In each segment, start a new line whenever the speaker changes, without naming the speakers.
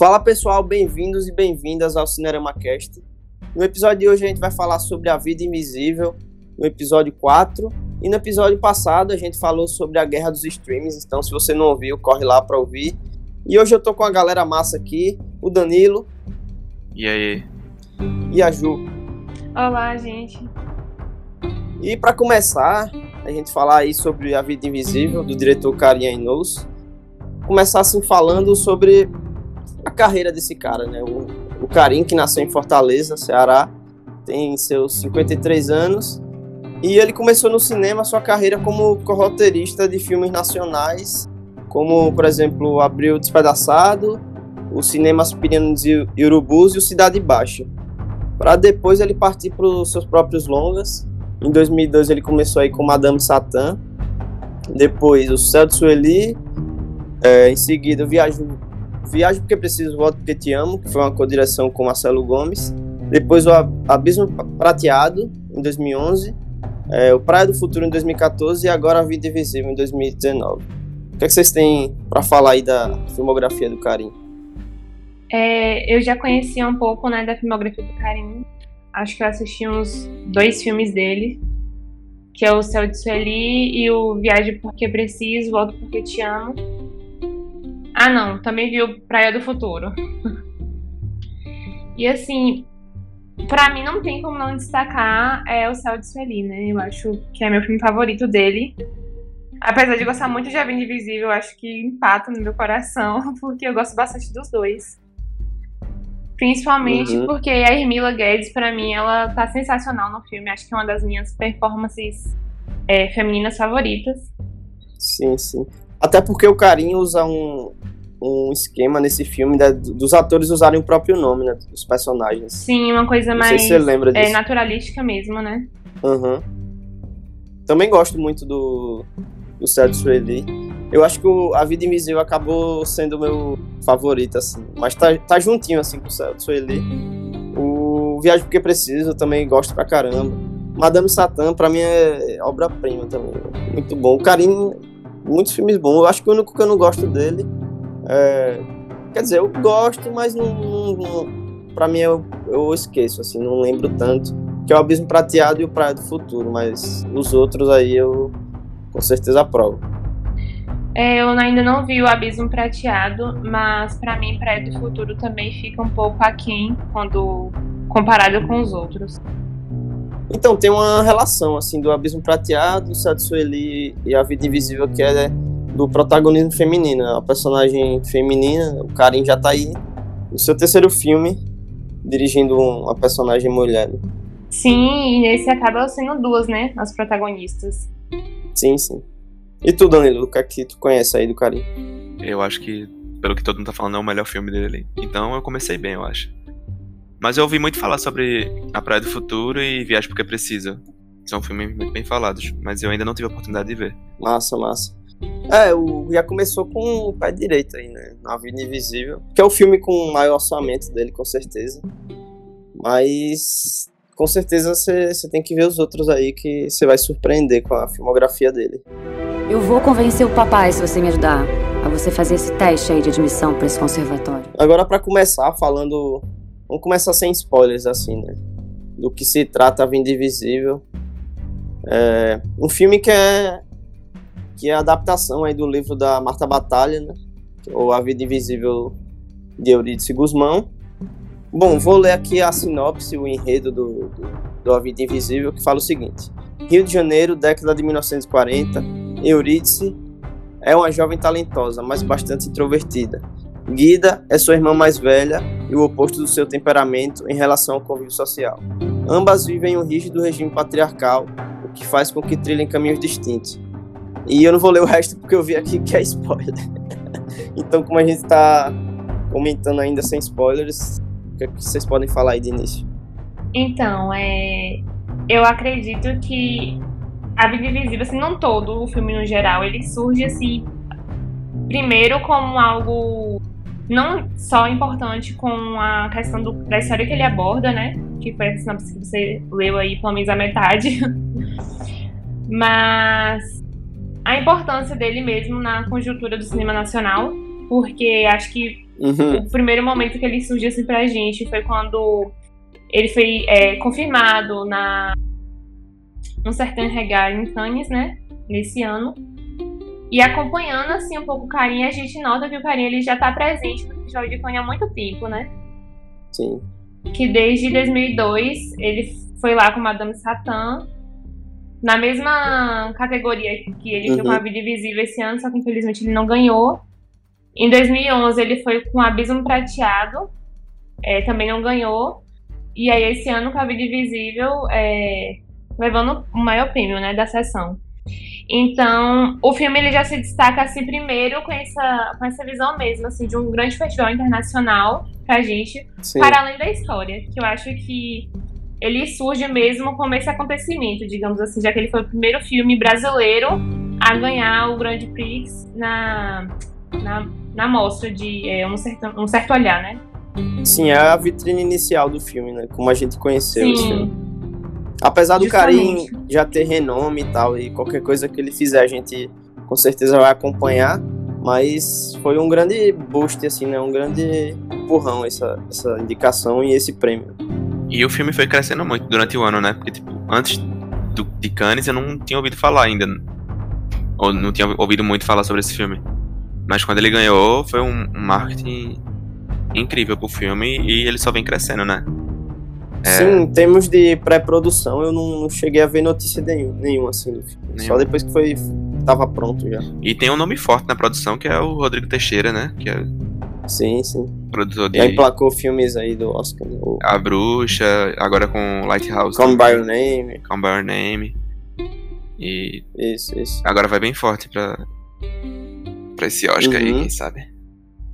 Fala pessoal, bem-vindos e bem-vindas ao Cinerama Cast. No episódio de hoje a gente vai falar sobre a vida invisível, no episódio 4, e no episódio passado a gente falou sobre a guerra dos streams, então se você não ouviu, corre lá para ouvir. E hoje eu tô com a galera massa aqui, o Danilo.
E aí?
E a Ju.
Olá, gente.
E para começar, a gente falar aí sobre a vida invisível do diretor Karim Ainous. Começar assim falando sobre a carreira desse cara, né? O, o Karim, que nasceu em Fortaleza, Ceará, tem seus 53 anos. E ele começou no cinema sua carreira como roteirista de filmes nacionais, como, por exemplo, Abril Despedaçado, o Cinema Aspirinos e Urubus e o Cidade Baixa. Para depois ele partir para os seus próprios longas. Em 2002 ele começou aí com Madame Satã, depois o Céu de Sueli, é, em seguida Viagem Viagem Porque Preciso, Volto Porque Te Amo, que foi uma co-direção com Marcelo Gomes. Depois o Abismo Prateado, em 2011. É, o Praia do Futuro, em 2014. E agora A Vida Invisível, em 2019. O que, é que vocês têm para falar aí da filmografia do Karim?
É, eu já conhecia um pouco né, da filmografia do Karim. Acho que eu assisti uns dois filmes dele, que é o Céu de Sueli e o Viagem Porque Preciso, Volto Porque Te Amo. Ah, não, também vi o Praia do Futuro. e assim, para mim não tem como não destacar é o Céu de Sueli, né? Eu acho que é meu filme favorito dele. Apesar de gostar muito de A Vinda Invisível, eu acho que empata no meu coração, porque eu gosto bastante dos dois. Principalmente uhum. porque a Hermila Guedes, para mim, ela tá sensacional no filme. Acho que é uma das minhas performances é, femininas favoritas.
Sim, sim. Até porque o Carinho usa um, um esquema nesse filme né, dos atores usarem o próprio nome, né? Dos personagens.
Sim, uma coisa Não mais se é, naturalística mesmo, né?
Uhum. Também gosto muito do, do Céu Sueli. Eu acho que o, A Vida Invisível acabou sendo o meu favorito, assim. Mas tá, tá juntinho, assim, com o Céu Sueli. O Viagem Porque Preciso, eu também gosto pra caramba. Madame Satã, pra mim, é obra-prima também. Muito bom. O Carinho, muitos filmes bons. Eu acho que o único que eu não gosto dele é, quer dizer, eu gosto, mas não, não, não para mim eu, eu esqueço, assim, não lembro tanto. Que é o Abismo Prateado e o Praia do Futuro, mas os outros aí eu com certeza aprovo.
É, eu ainda não vi o Abismo Prateado, mas para mim Praia do Futuro também fica um pouco aquém quando comparado com os outros.
Então, tem uma relação, assim, do Abismo Prateado, Sueli e A Vida Invisível, que é do protagonismo feminino. A personagem feminina, o Karim já tá aí no seu terceiro filme dirigindo uma personagem mulher.
Sim, e nesse acaba sendo duas, né? As protagonistas.
Sim, sim. E tu, Danilo, o que é que tu conhece aí do Karim?
Eu acho que, pelo que todo mundo tá falando, é o melhor filme dele. Então eu comecei bem, eu acho. Mas eu ouvi muito falar sobre A Praia do Futuro e Viagem Porque Precisa. São filmes muito bem falados, mas eu ainda não tive a oportunidade de ver.
Massa, massa. É, o, já começou com o pé direito aí, né? Na Vida Invisível. Que é o filme com o maior orçamento dele, com certeza. Mas com certeza você tem que ver os outros aí que você vai surpreender com a filmografia dele.
Eu vou convencer o papai se você me ajudar a você fazer esse teste aí de admissão para esse conservatório.
Agora para começar falando, vamos começar sem spoilers assim, né? Do que se trata a Vida Invisível. É um filme que é que é a adaptação aí do livro da Marta Batalha, né? ou A Vida Invisível de Eurídice Guzmão. Bom, vou ler aqui a sinopse, o enredo do, do, do A Vida Invisível, que fala o seguinte. Rio de Janeiro, década de 1940, Eurídice é uma jovem talentosa, mas bastante introvertida. Guida é sua irmã mais velha e o oposto do seu temperamento em relação ao convívio social. Ambas vivem um rígido regime patriarcal, o que faz com que trilhem caminhos distintos. E eu não vou ler o resto porque eu vi aqui que é spoiler. então, como a gente está comentando ainda sem spoilers, o que, é que vocês podem falar aí de início?
Então, é, eu acredito que a Vida Invisível, assim, não todo o filme no geral, ele surge assim, primeiro como algo não só importante com a questão do, da história que ele aborda, né? Que foi a sinopse que você leu aí, pelo menos a metade. Mas a importância dele mesmo na conjuntura do cinema nacional, porque acho que
Uhum.
O primeiro momento que ele surgiu assim pra gente foi quando ele foi é, confirmado na um Certain Regard em Cannes, né? Nesse ano. E acompanhando assim um pouco o Carinha, a gente nota que o Carinha ele já tá presente no Festival de Cannes há muito tempo, né?
Sim.
Que desde 2002 ele foi lá com Madame Satã na mesma categoria que ele foi com
Uhum.
A Vida Invisível esse ano, só que infelizmente ele não ganhou. Em 2011 ele foi com Abismo Prateado, é, também não ganhou. E aí esse ano com A Vida Invisível, é, levando o maior prêmio, né, da sessão. Então, o filme ele já se destaca assim primeiro com essa, com essa visão mesmo assim de um grande festival internacional pra gente,
Sim.
para além da história, que eu acho que ele surge mesmo como esse acontecimento, digamos assim, já que ele foi o primeiro filme brasileiro a ganhar o Grand Prix na, na, na mostra de é, um, certo, um certo olhar, né?
Sim, é a vitrine inicial do filme, né? Como a gente conheceu esse filme. Apesar do Karim já ter renome e tal, e qualquer coisa que ele fizer a gente com certeza vai acompanhar, mas foi um grande boost, assim, né? Um grande empurrão essa, essa indicação e esse prêmio.
E o filme foi crescendo muito durante o ano, né? Porque, tipo, antes do, de Cannes eu não tinha ouvido falar ainda. Ou não tinha ouvido muito falar sobre esse filme. Mas quando ele ganhou, foi um, um marketing incrível pro filme e ele só vem crescendo, né? É.
Sim, em termos de pré-produção, eu não, não cheguei a ver notícia nenhuma, nenhuma assim, do filme. Só depois que foi tava pronto já.
E tem um nome forte na produção que é o Rodrigo Teixeira, né? Que é
Sim, sim.
produtor de
Já emplacou filmes aí do Oscar, né? O
A Bruxa, agora com Lighthouse.
Come By
também,
Your Name.
Come By Your Name. E
Isso, isso.
agora vai bem forte pra, pra esse Oscar aí,
Uhum.
quem sabe.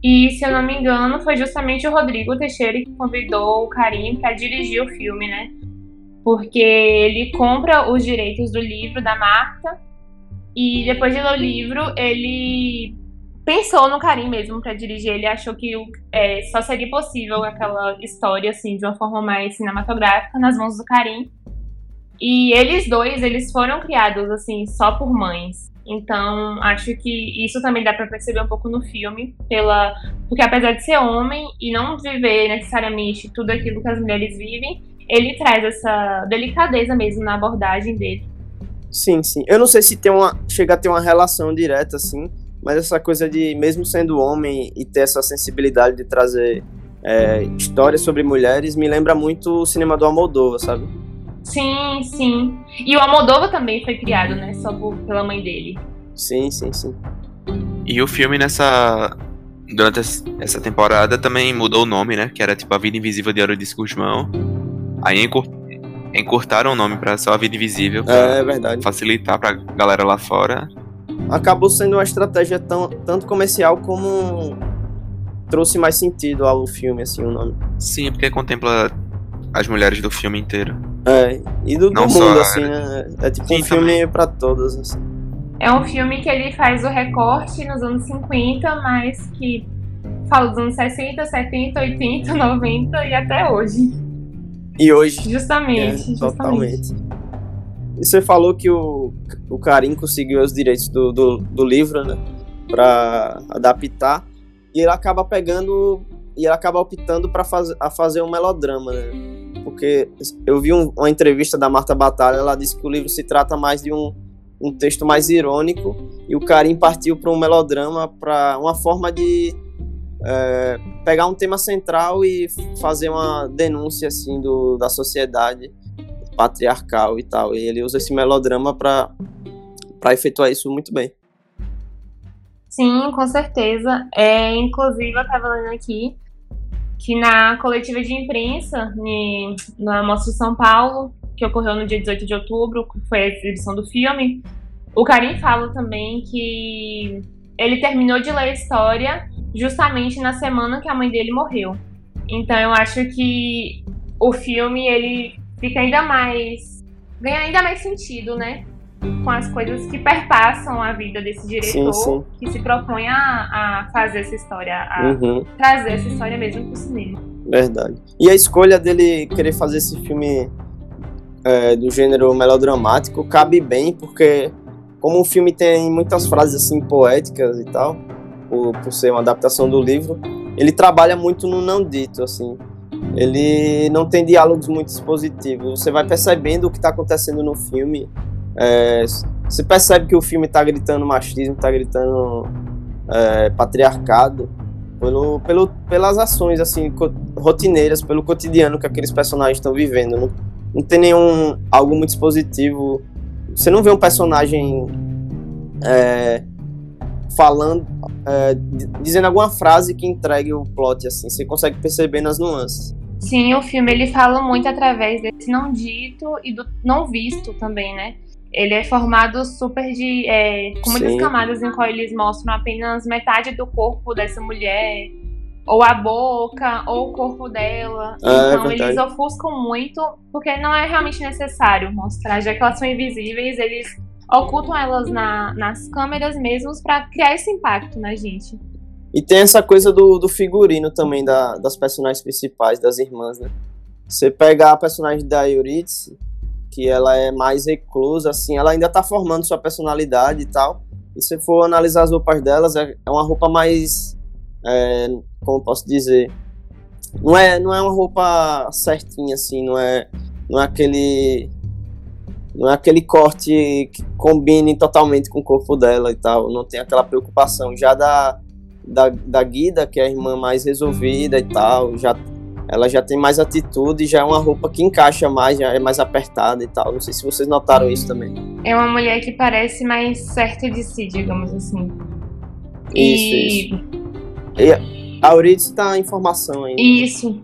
E, se eu não me engano, foi justamente o Rodrigo Teixeira que convidou o Karim para dirigir o filme, né? Porque ele compra os direitos do livro da Marta e depois de ler o livro, ele pensou no Karim mesmo para dirigir. Ele achou que é, só seria possível aquela história, assim, de uma forma mais cinematográfica nas mãos do Karim. E eles dois, eles foram criados, assim, só por mães. Então, acho que isso também dá pra perceber um pouco no filme, pela porque apesar de ser homem e não viver necessariamente tudo aquilo que as mulheres vivem, ele traz essa delicadeza mesmo na abordagem dele.
Sim, sim. Eu não sei se tem uma. chega a ter uma relação direta, assim, mas essa coisa de, mesmo sendo homem e ter essa sensibilidade de trazer é, histórias sobre mulheres, me lembra muito o cinema do Almodóvar, sabe?
Sim, sim. E o Almodóvar também foi criado, né, só por- pela mãe dele.
Sim, sim, sim.
E o filme nessa. Durante es- essa temporada também mudou o nome, né? Que era tipo A Vida Invisível de Eurídice Guzmão. Aí encur- encurtaram o nome pra só A Vida Invisível,
É, é verdade.
facilitar pra galera lá fora.
Acabou sendo uma estratégia tão, tanto comercial como trouxe mais sentido ao filme, assim, o nome.
Sim, porque contempla as mulheres do filme inteiro.
É, e do, do mundo,
só-
assim, né? É tipo
Sim,
um filme pra todas, assim.
É um filme que ele faz o recorte nos anos 50, mas que fala dos anos 60, 70, 80, 90 e até hoje.
E hoje,
Justamente,
É,
justamente.
totalmente. E você falou que o, o Karim conseguiu os direitos do, do, do livro, né? Pra adaptar. E ele acaba pegando. E ele acaba optando para faz, a fazer um melodrama, né? Porque eu vi um- uma entrevista da Marta Batalha, ela disse que o livro se trata mais de um, um texto mais irônico. E o Karim partiu para um melodrama, para uma forma de é, pegar um tema central e fazer uma denúncia assim do, da sociedade patriarcal e tal. E ele usa esse melodrama para para efetuar isso muito bem.
Sim, com certeza. É, inclusive, eu tava lendo aqui que na coletiva de imprensa na Mostra de São Paulo, que ocorreu no dia 18 de outubro, foi a exibição do filme, o Karim fala também que ele terminou de ler a história justamente na semana que a mãe dele morreu. Então eu acho que o filme ele fica ainda mais ganha ainda mais sentido, né? Com as coisas que perpassam a vida desse diretor
Sim, sim.
que se propõe a, a fazer essa história, a
Uhum,
trazer essa história mesmo pro cinema.
verdade. E a escolha dele querer fazer esse filme é, do gênero melodramático cabe bem, porque como o filme tem muitas frases assim poéticas e tal, por, por ser uma adaptação do livro, ele trabalha muito no não dito, assim. Ele não tem diálogos muito expositivos. Você vai percebendo o que está acontecendo no filme. É, você percebe que o filme está gritando machismo, está gritando é, patriarcado pelo, pelo, pelas ações assim rotineiras, pelo cotidiano que aqueles personagens estão vivendo. Não, não tem nenhum algo muito expositivo. Você não vê um personagem é, falando, é, dizendo alguma frase que entregue o plot assim. Você consegue perceber nas nuances.
Sim, o filme ele fala muito através desse não dito e do não visto também, né? Ele é formado super de. É, com muitas Sim. camadas em qual eles mostram apenas metade do corpo dessa mulher, ou a boca, ou o corpo dela. Ah, é então é eles ofuscam muito, porque não é realmente necessário mostrar, já que elas são invisíveis, eles ocultam elas na, nas câmeras mesmos para criar esse impacto na gente.
E tem essa coisa do, do figurino também da, das personagens principais, das irmãs, né? Você pega a personagem da Eurídice, que ela é mais reclusa, assim, ela ainda tá formando sua personalidade e tal. E se for analisar as roupas delas, é, é uma roupa mais. É, como posso dizer? Não é, não é uma roupa certinha, assim, não é, não é aquele. Não é aquele corte que combine totalmente com o corpo dela e tal. Não tem aquela preocupação. Já da, da, da Guida, que é a irmã mais resolvida e tal, já ela já tem mais atitude, já é uma roupa que encaixa mais, já é mais apertada e tal. Não sei se vocês notaram isso também.
É uma mulher que parece mais certa de si, digamos assim.
Isso, e... isso. E a Euridice está em formação ainda.
Isso.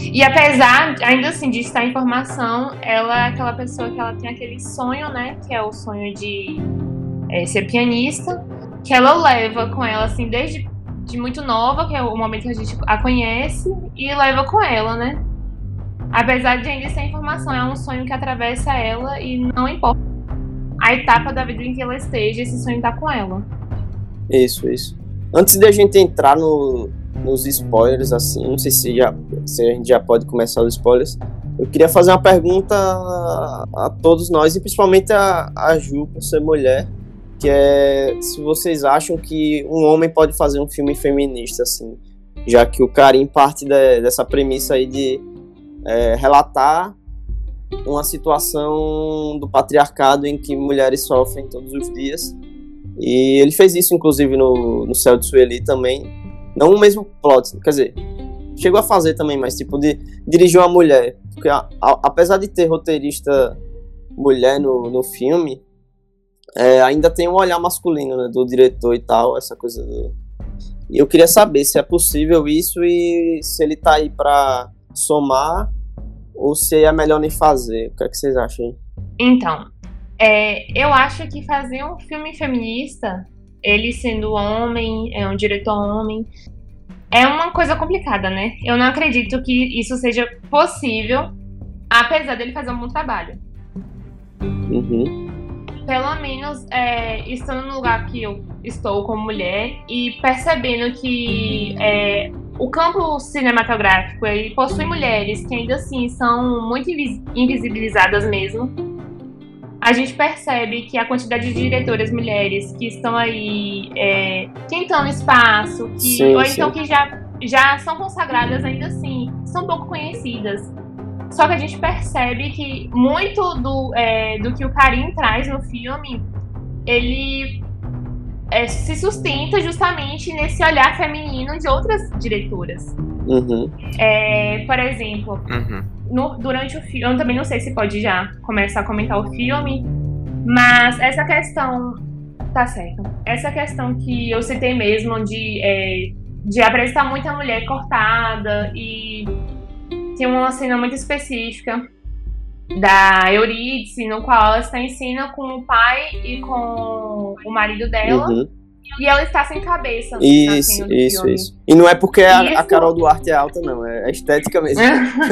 E apesar, ainda assim, de estar em formação, ela é aquela pessoa que ela tem aquele sonho, né? Que é o sonho de é, ser pianista, que ela leva com ela, assim, desde de muito nova, que é o momento que a gente a conhece, e leva com ela, né? Apesar de ainda ser informação, é um sonho que atravessa ela e não importa a etapa da vida em que ela esteja, esse sonho tá com ela.
Isso, isso. Antes de a gente entrar no, nos spoilers, assim, não sei se, já, se a gente já pode começar os spoilers, eu queria fazer uma pergunta a, a todos nós, e principalmente a, a Ju, por ser mulher que é se vocês acham que um homem pode fazer um filme feminista, assim, já que o Karim parte de, dessa premissa aí de é, relatar uma situação do patriarcado em que mulheres sofrem todos os dias. E ele fez isso, inclusive, no, no Céu de Sueli também. Não o mesmo plot, quer dizer, chegou a fazer também, mas tipo, de dirigir uma mulher. Porque a, a, apesar de ter roteirista mulher no, no filme, é, ainda tem um olhar masculino né, do diretor e tal, essa coisa do... E eu queria saber se é possível isso e se ele tá aí para somar ou se é melhor nem fazer. O que é que vocês acham?
Então, é, eu acho que fazer um filme feminista, ele sendo homem, é um diretor homem, é uma coisa complicada, né? Eu não acredito que isso seja possível, apesar dele fazer um bom trabalho.
Uhum
pelo menos é, estando no lugar que eu estou como mulher e percebendo que é, o campo cinematográfico ele possui mulheres que ainda assim são muito invisibilizadas mesmo. A gente percebe que a quantidade de diretoras mulheres que estão aí é, tentando espaço, que, sim, ou então sim. que já, já são consagradas ainda assim, são pouco conhecidas. Só que a gente percebe que muito do, é, do que o Karim traz no filme, ele é, se sustenta justamente nesse olhar feminino de outras diretoras.
Uhum.
É, por exemplo, uhum. no, durante o filme, eu também não sei se pode já começar a comentar o filme, mas essa questão. Tá certo. Essa questão que eu citei mesmo de, é, de apresentar muita mulher cortada e tem uma cena muito específica da Eurídice, no qual ela está em cena com o pai e com o marido dela. Uhum. E ela está sem cabeça.
Isso, isso, filme. isso. E não é porque a, a, Carol Duarte é alta, não. É a estética mesmo.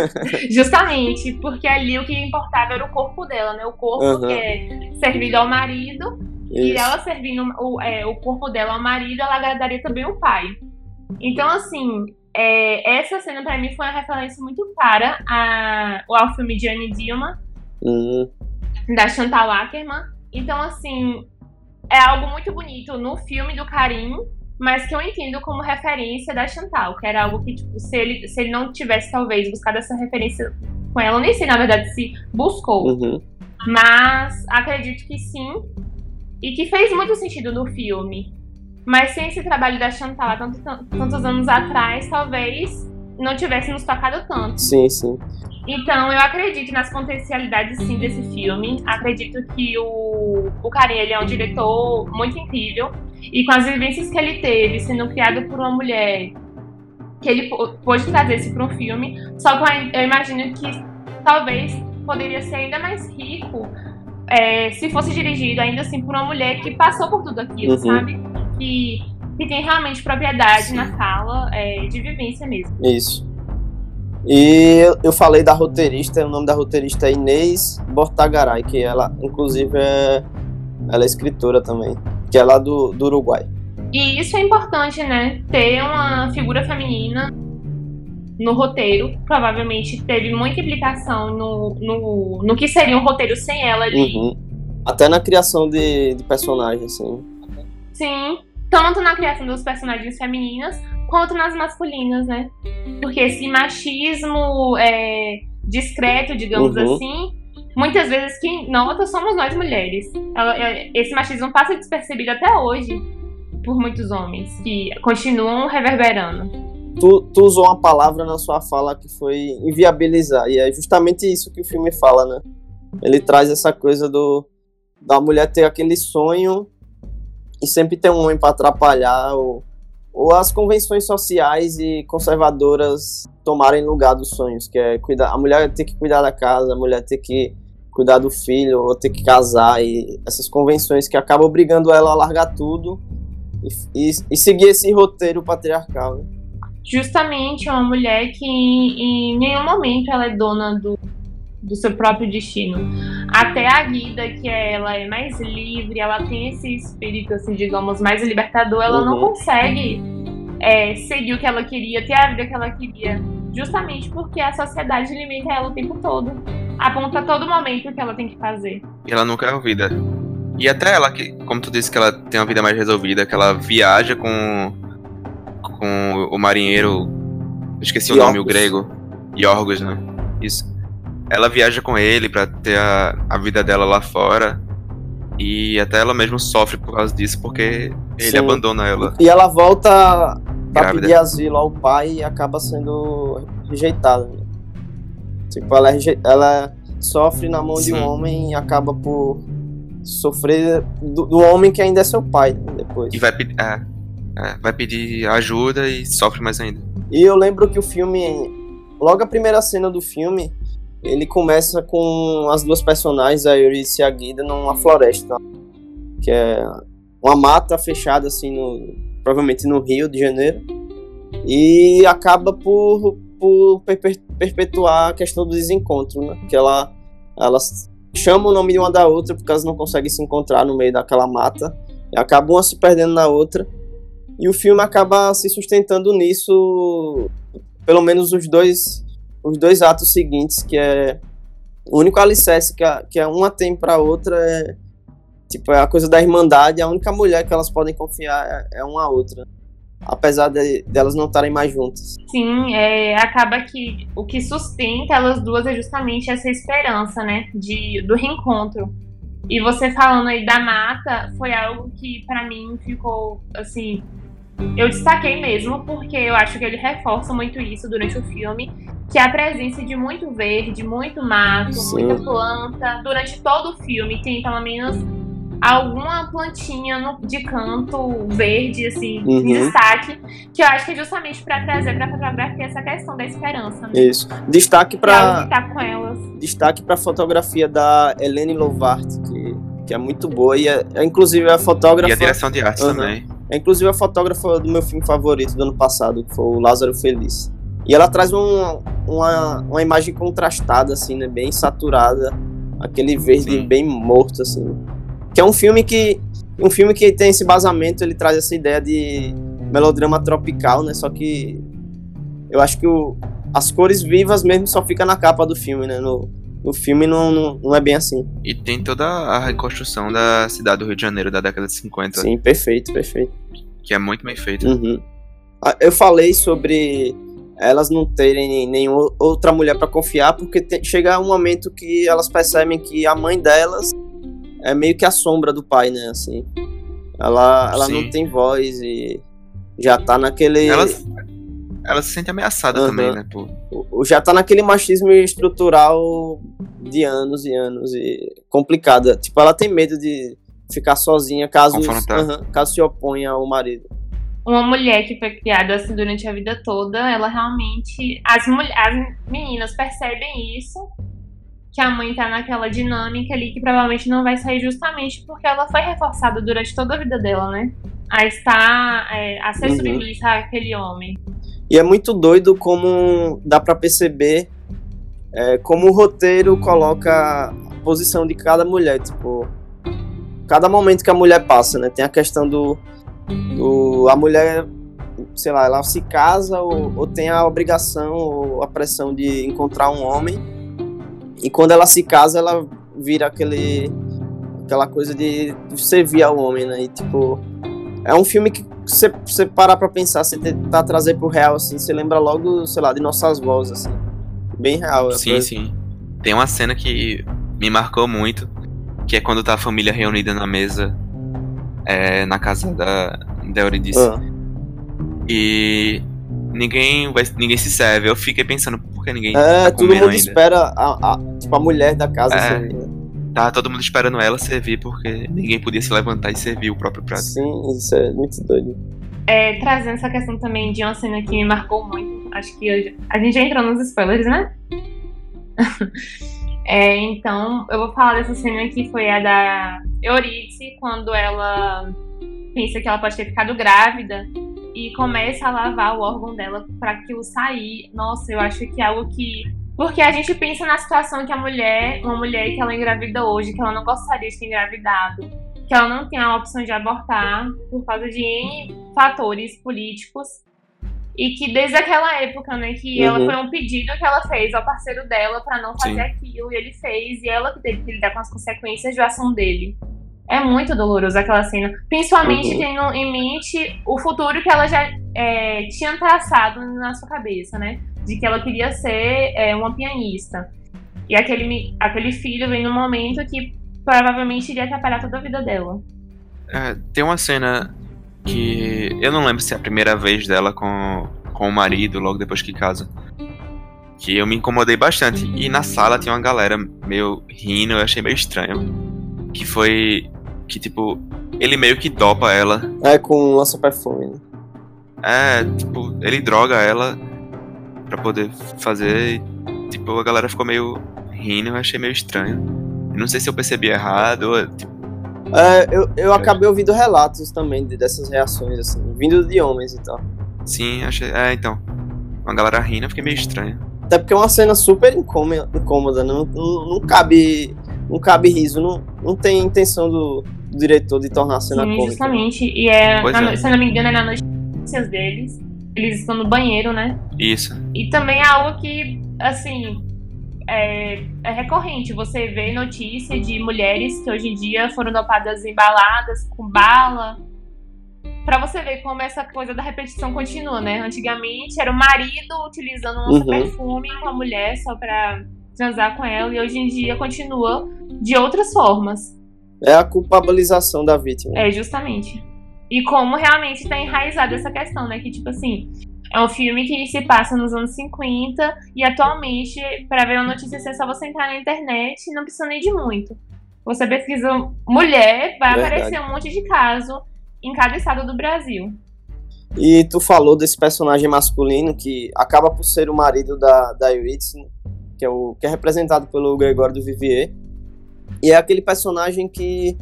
Justamente, porque ali o que importava era o corpo dela, né? O corpo uhum. que é servido ao marido. Isso. E ela servindo o, é, o corpo dela ao marido, ela agradaria também o pai. Então, assim, é, essa cena para mim foi uma referência muito clara a, ao filme de Dilma,
uhum.
da Chantal Ackerman. Então, assim, é algo muito bonito no filme do Karim mas que eu entendo como referência da Chantal, que era algo que, tipo, se ele, se ele não tivesse, talvez, buscado essa referência com ela, eu nem sei, na verdade, se buscou.
Uhum.
Mas acredito que sim. E que fez muito sentido no filme. Mas sem esse trabalho da Chantal há tanto, tantos anos atrás, talvez não tivesse nos tocado tanto.
Sim, sim.
Então, eu acredito nas potencialidades, sim, desse filme. Acredito que o, o Karen, ele é um diretor muito incrível. E com as vivências que ele teve, sendo criado por uma mulher, que ele pôde trazer isso para um filme. Só que eu imagino que talvez poderia ser ainda mais rico é, se fosse dirigido ainda assim por uma mulher que passou por tudo aquilo,
Uhum.
sabe? Que, que tem realmente propriedade na fala, é, de vivência mesmo.
Isso. E eu- eu falei da roteirista, o nome da roteirista é Inês Bortagaray, que ela, inclusive, é, ela é escritora também, que é lá do, do Uruguai.
E isso é importante, né? Ter uma figura feminina no roteiro. Provavelmente teve muita implicação no, no, no que seria um roteiro sem ela ali.
Uhum. Até na criação de, de personagens, assim.
Sim, tanto na criação dos personagens femininas quanto nas masculinas, né? Porque esse machismo é, discreto, digamos
Uhum.
assim, muitas vezes quem nota somos nós mulheres. Ela- é, Esse machismo passa despercebido até hoje por muitos homens que continuam reverberando.
Tu, tu usou uma palavra na sua fala que foi inviabilizar, e é justamente isso que o filme fala, né? Ele traz essa coisa do da mulher ter aquele sonho e sempre ter um homem para atrapalhar, ou, ou as convenções sociais e conservadoras tomarem lugar dos sonhos, que é cuidar, a mulher ter que cuidar da casa, a mulher ter que cuidar do filho, ou ter que casar, e essas convenções que acabam obrigando ela a largar tudo e, e, e seguir esse roteiro patriarcal. Né?
Justamente uma mulher que em nenhum momento ela é dona do, do seu próprio destino. Até a Guida, que é- ela é mais livre, ela tem esse espírito, assim, digamos, mais libertador, ela não
Uhum.
consegue é, seguir o que ela queria, ter a vida que ela queria. Justamente porque a sociedade limita ela o tempo todo. Aponta a todo momento o que ela tem que fazer.
E ela nunca é ouvida. E até ela, que, como tu disse que ela tem uma vida mais resolvida, que ela viaja com, com o marinheiro. eu Esqueci o nome, o
Iorgos.
grego. Yorgos, né? Isso. Ela viaja com ele pra ter a, a vida dela lá fora. E até ela mesma sofre por causa disso, porque ele
Sim.
abandona ela.
E ela volta pra pedir asilo ao pai e acaba sendo rejeitada. Tipo, ela, é reje- ela sofre na mão de um
Sim.
homem e acaba por sofrer do, do homem que ainda é seu pai né, depois.
E vai, pe- é, é, vai pedir ajuda e sofre mais ainda.
E eu lembro que o filme, logo a primeira cena do filme, ele começa com as duas personagens, a Eurice e a Guida, numa floresta, que é uma mata fechada assim, no, provavelmente no Rio de Janeiro, e acaba por, por perpe- perpetuar a questão do desencontro, né? Que ela, elas chamam o nome de uma da outra porque elas não conseguem se encontrar no meio daquela mata, e acabam se perdendo na outra. E o filme acaba se sustentando nisso, pelo menos os dois, os dois atos seguintes, que é o único alicerce que a, que a uma tem pra outra é tipo é a coisa da irmandade, a única mulher que elas podem confiar é, é uma a outra, apesar de delas não estarem mais juntas.
Sim, é, acaba que o que sustenta elas duas é justamente essa esperança, né? De, do reencontro. E você falando aí da mata, foi algo que pra mim ficou assim. Eu destaquei mesmo, porque eu acho que ele reforça muito isso durante o filme, que é a presença de muito verde, muito mato,
Sim.
muita planta. Durante todo o filme tem pelo menos alguma plantinha no- de canto verde, assim,
Uhum.
em destaque, que eu acho que é justamente pra trazer pra fotografia essa questão da esperança, né?
Isso. Destaque para
tá com elas.
destaque para fotografia da Helene Lovart, que, que é muito boa e é, é inclusive a fotógrafa
E a direção de arte
Aham.
também.
É inclusive a fotógrafa do meu filme favorito do ano passado, que foi o Lázaro Feliz. E ela traz um- uma, uma imagem contrastada, assim, né? Bem saturada. Aquele verde
Sim.
bem morto, assim. Que é um filme que. Um filme que tem esse basamento, ele traz essa ideia de melodrama tropical, né? Só que eu acho que o, as cores vivas mesmo só fica na capa do filme, né? No, no filme não, não, não é bem assim.
E tem toda a reconstrução da cidade do Rio de Janeiro da década de 50.
Sim, perfeito, perfeito.
Que é muito bem feito.
Uhum. Ah, Eu falei sobre elas não terem nenhuma outra mulher pra confiar, porque te- chega um momento que elas percebem que a mãe delas é meio que a sombra do pai, né? Assim, ela, ela não tem voz e já tá naquele.
Ela, ela se sente ameaçada
Aham.
também, né? Por,
já tá naquele machismo estrutural de anos e anos e complicada. Tipo, ela tem medo de ficar sozinha caso. Aham, caso se oponha ao marido.
Uma mulher que foi criada assim durante a vida toda, ela realmente. As, mul- as meninas percebem isso, que a mãe tá naquela dinâmica ali que provavelmente não vai sair justamente porque ela foi reforçada durante toda a vida dela, né? A estar. é, a ser
Uhum.
submissa àquele homem.
E é muito doido como dá pra perceber é, como o roteiro coloca a posição de cada mulher, tipo, cada momento que a mulher passa, né? Tem a questão do, do a mulher, sei lá, ela se casa ou, ou tem a obrigação ou a pressão de encontrar um homem. E quando ela se casa, ela vira aquele aquela coisa de servir ao homem, né? E tipo, é um filme que você, você parar pra pensar, você tentar trazer pro real, assim, você lembra logo, sei lá, de nossas vozes, assim. Bem real. é
Sim,
coisa.
sim. Tem uma cena que me marcou muito, que é quando tá a família reunida na mesa é, na casa da, da Eurídice.
Ah,
E ninguém, vai, ninguém se serve. Eu fiquei pensando, por que ninguém
É,
tá
todo mundo
ainda?
espera a, a- tipo, a mulher da casa
É.
servir, né?
Tá todo mundo esperando ela servir, porque ninguém podia se levantar e servir o próprio prato.
Sim, isso é muito doido.
É, trazendo essa questão também de uma cena que me marcou muito. Acho que hoje, a gente já entrou nos spoilers, né? É, então, eu vou falar dessa cena que foi a da Eurídice, quando ela pensa que ela pode ter ficado grávida e começa a lavar o órgão dela para aquilo sair. Nossa, eu acho que é algo que. Porque a gente pensa na situação que a mulher, uma mulher que ela engravida hoje, que ela não gostaria de ter engravidado, que ela não tem a opção de abortar por causa de fatores políticos. E que desde aquela época, né, que ela
Uhum.
foi um pedido que ela fez ao parceiro dela pra não fazer
Sim.
aquilo, e ele fez, e ela que teve que lidar com as consequências da ação dele. É muito doloroso aquela cena. Principalmente
Uhum.
tendo em mente o futuro que ela já é, tinha traçado na sua cabeça, né? De que ela queria ser é, uma pianista. E aquele, aquele filho vem num momento que provavelmente iria atrapalhar toda a vida dela.
É, tem uma cena que eu não lembro se é a primeira vez dela com, com o marido, logo depois que casa. Que eu me incomodei bastante. E na sala tinha uma galera meio rindo, eu achei meio estranho. Que foi. Que tipo, ele meio que dopa ela.
É com lança-perfume. né?
É, tipo, ele droga ela pra poder fazer. E, tipo, a galera ficou meio rindo, eu achei meio estranho. Eu não sei se eu percebi errado. ou, tipo,
É, eu, eu acabei ouvindo relatos também de- dessas reações, assim, vindo de homens e tal.
sim, achei. É, então. Uma galera rindo, eu fiquei meio estranho.
Até porque é uma cena super incômoda, incômoda não, não, não cabe. Não cabe riso, não, não tem intenção do, do diretor de tornar a cena
Sim,
cômica.
justamente. E é, na no-
é.
se eu não me engano, é nas notícias deles. Eles estão no banheiro, né?
Isso.
E também é algo que, assim, é, é recorrente. Você vê notícia de mulheres que hoje em dia foram dopadas em baladas com bala. Pra você ver como essa coisa da repetição continua, né? Antigamente era o marido utilizando um
Uhum.
perfume com a mulher só pra transar com ela. E hoje em dia continua de outras formas.
É a culpabilização da vítima.
É, justamente. E como realmente tá enraizada essa questão, né? Que, tipo assim, é um filme que se passa nos anos 50 e atualmente, pra ver uma notícia assim, é só você entrar na internet e não precisa nem de muito. Você pesquisa mulher, vai
Verdade.
aparecer um monte de caso em cada estado do Brasil.
E tu falou desse personagem masculino que acaba por ser o marido da, da Eurídice, que é, o, que é representado pelo Gregório do Vivier. E é aquele personagem que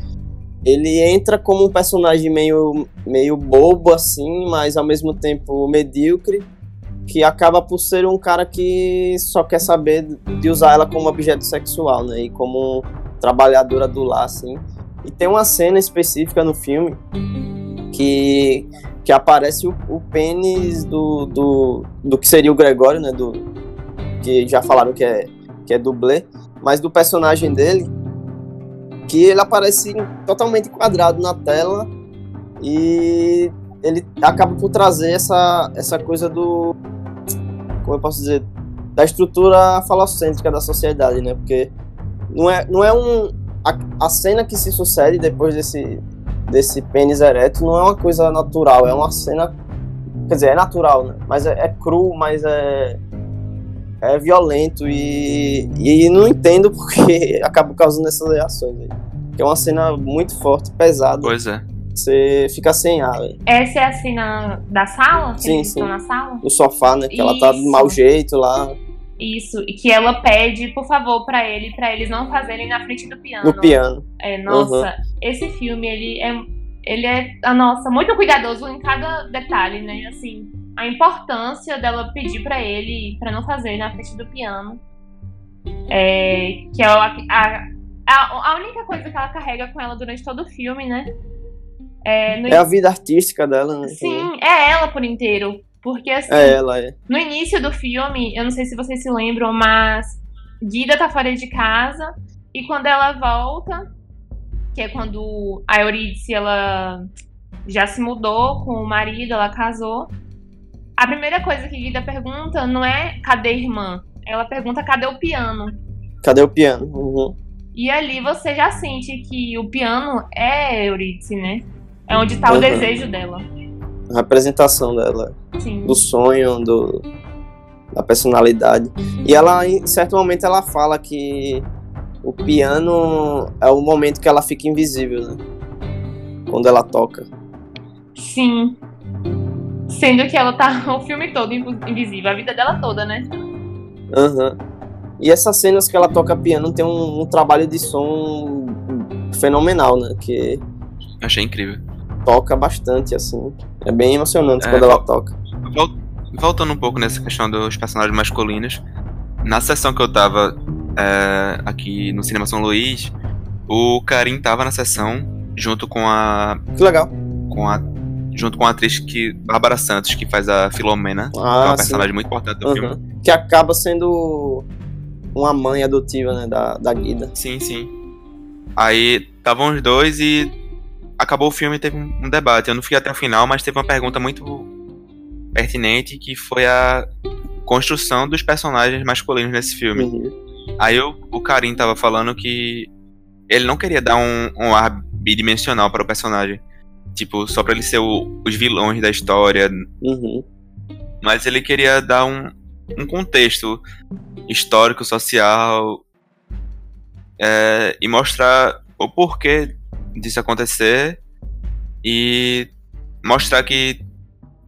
ele entra como um personagem meio, meio bobo, assim, mas ao mesmo tempo medíocre, que acaba por ser um cara que só quer saber de usar ela como objeto sexual, né? E como trabalhadora do lar, assim. E tem uma cena específica no filme que que aparece o, o pênis do, do, do que seria o Gregório, né? Do, que já falaram que é, que é dublê, mas do personagem dele, que ele aparece totalmente quadrado na tela e ele acaba por trazer essa, essa coisa do. Como eu posso dizer? Da estrutura falocêntrica da sociedade, né? Porque não é, não é um. A, a cena que se sucede depois desse, desse pênis ereto não é uma coisa natural, é uma cena. Quer dizer, é natural, né? Mas é, é cru, mas é. É violento e, e não entendo porque acaba causando essas reações. Que é uma cena muito forte, pesada.
Pois é.
Você fica sem ar, velho.
Essa é a cena da sala? Que
Sim, sim.
estão na sala?
No sofá, né? Que ela tá de
Isso.
mau jeito lá,
Isso. E que ela pede, por favor, pra ele, pra eles não fazerem na frente do piano.
no piano.
É, nossa, esse filme, ele é, ele é, a nossa, muito cuidadoso em cada detalhe, né? Assim, a importância dela pedir pra ele pra não fazer na frente do piano. É, que é a, a, a, única coisa que ela carrega com ela durante todo o filme, né? É, no-
É a vida artística dela, né?
Sim, é ela por inteiro. Porque assim,
É ela, é.
no início do filme, eu não sei se vocês se lembram, mas Guida tá fora de casa e quando ela volta, que é quando a Eurídice ela já se mudou com o marido, ela casou. A primeira coisa que Guida pergunta não é cadê irmã? Ela pergunta cadê o piano?
Cadê o piano? Uhum.
E ali você já sente que o piano é Eurídice, né? É onde tá o
Uhum.
desejo dela.
A representação dela,
Sim.
do sonho, do, da personalidade. E ela, em certo momento, ela fala que o piano é o momento que ela fica invisível, né? Quando ela toca.
Sim. Sendo que ela tá o filme todo invi- invisível, a vida dela toda, né?
Aham. E essas cenas que ela toca piano tem um, um trabalho de som fenomenal, né? Que
Achei incrível.
toca bastante, assim. É bem emocionante
É,
quando ela toca.
Vol- Voltando um pouco nessa questão dos personagens masculinos, na sessão que eu tava é, aqui no Cinema São Luís, o Karim tava na sessão junto com a.
Que legal.
com a. junto com a atriz que. Bárbara Santos, que faz a Filomena, que é
Ah,
uma
sim.
personagem muito importante do filme.
Aham. Que acaba sendo uma mãe adotiva, né? Da, da Guida.
Sim, sim. Aí estavam os dois e acabou o filme e teve um debate. Eu não fui até o final, mas teve uma pergunta muito pertinente que foi a construção dos personagens masculinos nesse filme.
Uhum.
Aí o, o Karim tava falando que ele não queria dar um, um ar bidimensional para o personagem. Tipo, só pra ele ser o- os vilões da história.
Uhum.
Mas ele queria dar um, um contexto histórico, social. é, e mostrar o porquê disso acontecer. E mostrar que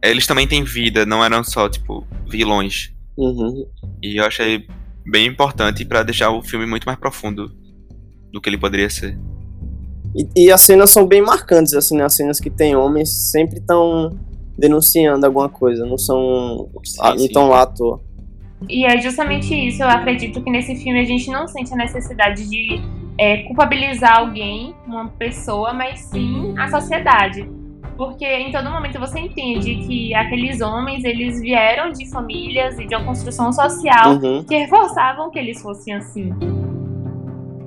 eles também têm vida, não eram só, tipo, vilões.
Uhum.
E eu achei bem importante pra deixar o filme muito mais profundo do que ele poderia ser.
E, e as cenas são bem marcantes, assim, né? As cenas que tem homens sempre estão denunciando alguma coisa, não são.
Sim,
ah, não estão lá à toa.
E é justamente isso. Eu acredito que nesse filme a gente não sente a necessidade de é, culpabilizar alguém, uma pessoa, mas sim a sociedade. Porque em todo momento você entende que aqueles homens, eles vieram de famílias e de uma construção social
Uhum.
que reforçavam que eles fossem assim.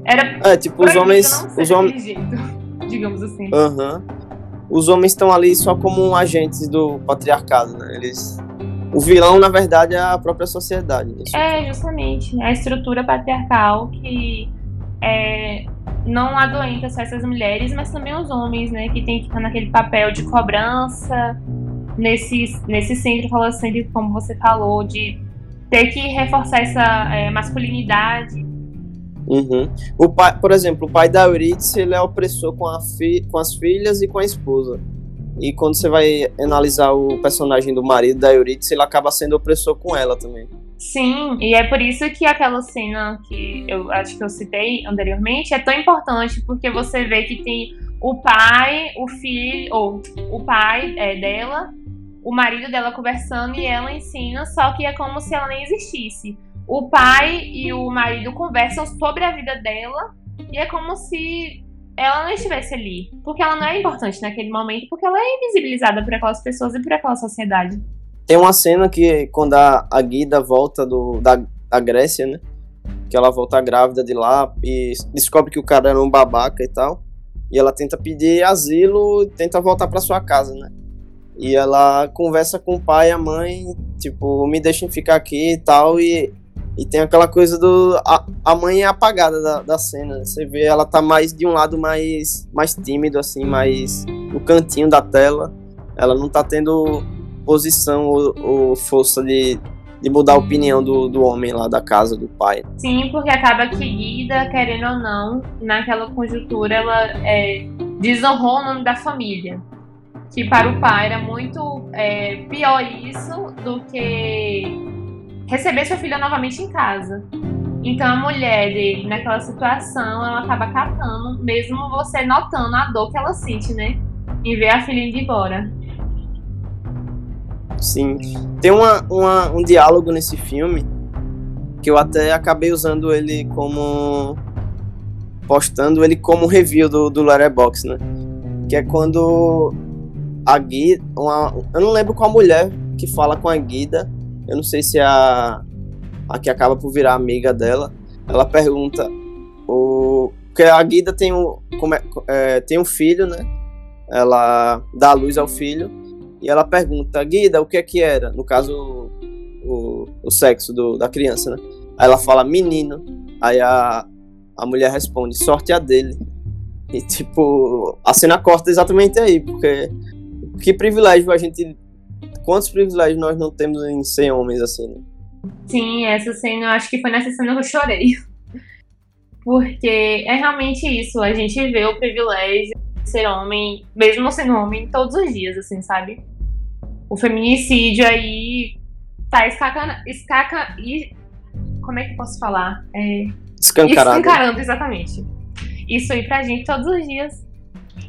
Era
É, tipo, os homens. Os homens.
digamos assim.
Os homens estão ali só como agentes do patriarcado, né? Eles. O vilão, na verdade, é a própria sociedade. né?
É, justamente. A estrutura patriarcal que é, não adoenta só essas mulheres, mas também os homens, né? Que tem que estar naquele papel de cobrança, nesse, nesse centro falocêntrico, como você falou, de ter que reforçar essa é, masculinidade.
Uhum. O pai, por exemplo, o pai da Eurídice, ele é opressor com, a fi, com as filhas e com a esposa. E quando você vai analisar o personagem do marido da Eurídice, ele acaba sendo opressor com ela também.
Sim, e é por isso que aquela cena que eu acho que eu citei anteriormente é tão importante, porque você vê que tem o pai, o filho, ou o pai é, dela, o marido dela conversando e ela ensina, só que é como se ela nem existisse. O pai e o marido conversam sobre a vida dela e é como se ela não estivesse ali. Porque ela não é importante naquele momento, porque ela é invisibilizada por aquelas pessoas e por aquela sociedade.
Tem uma cena que quando a, a Guida volta do, da, da Grécia, né? Que ela volta grávida de lá e descobre que o cara era um babaca e tal. E ela tenta pedir asilo tenta voltar pra sua casa, né? E ela conversa com o pai e a mãe, tipo, me deixem ficar aqui e tal. E, e tem aquela coisa do. A, a mãe é apagada da, da cena. Você vê ela tá mais de um lado mais, mais tímido, assim, mais no cantinho da tela. Ela não tá tendo posição ou, ou força de, de mudar a opinião do, do homem lá da casa, do pai.
Sim, porque acaba que Guida, querendo ou não, naquela conjuntura, ela é, desonrou o nome da família que para o pai era muito é, pior isso do que receber sua filha novamente em casa. Então a mulher naquela situação, ela acaba catando, mesmo você notando a dor que ela sente, né? Em ver a filha indo embora.
Sim. Tem uma, uma, um diálogo nesse filme que eu até acabei usando ele como. postando ele como review do, do Letterboxd, né? Que é quando a Guida. Uma, eu não lembro qual mulher que fala com a Guida. Eu não sei se é a, a que acaba por virar amiga dela. Ela pergunta. O, porque a Guida tem um, é, é, tem um filho, né? Ela dá luz ao filho. E ela pergunta, Guida, o que é que era? No caso, o, o sexo do, da criança, né? Aí ela fala, menino. Aí a, a mulher responde, sorte a dele. E tipo, a cena corta exatamente aí, porque que privilégio a gente. Quantos privilégios nós não temos em ser homens assim, né?
Sim, essa cena, eu acho que foi nessa cena que eu chorei. Porque é realmente isso, a gente vê o privilégio de ser homem, mesmo sendo homem, todos os dias, assim, sabe? O feminicídio aí tá escacando, escaca e como é que eu posso falar? É,
escancarando.
Escancarando, exatamente. Isso aí pra gente todos os dias.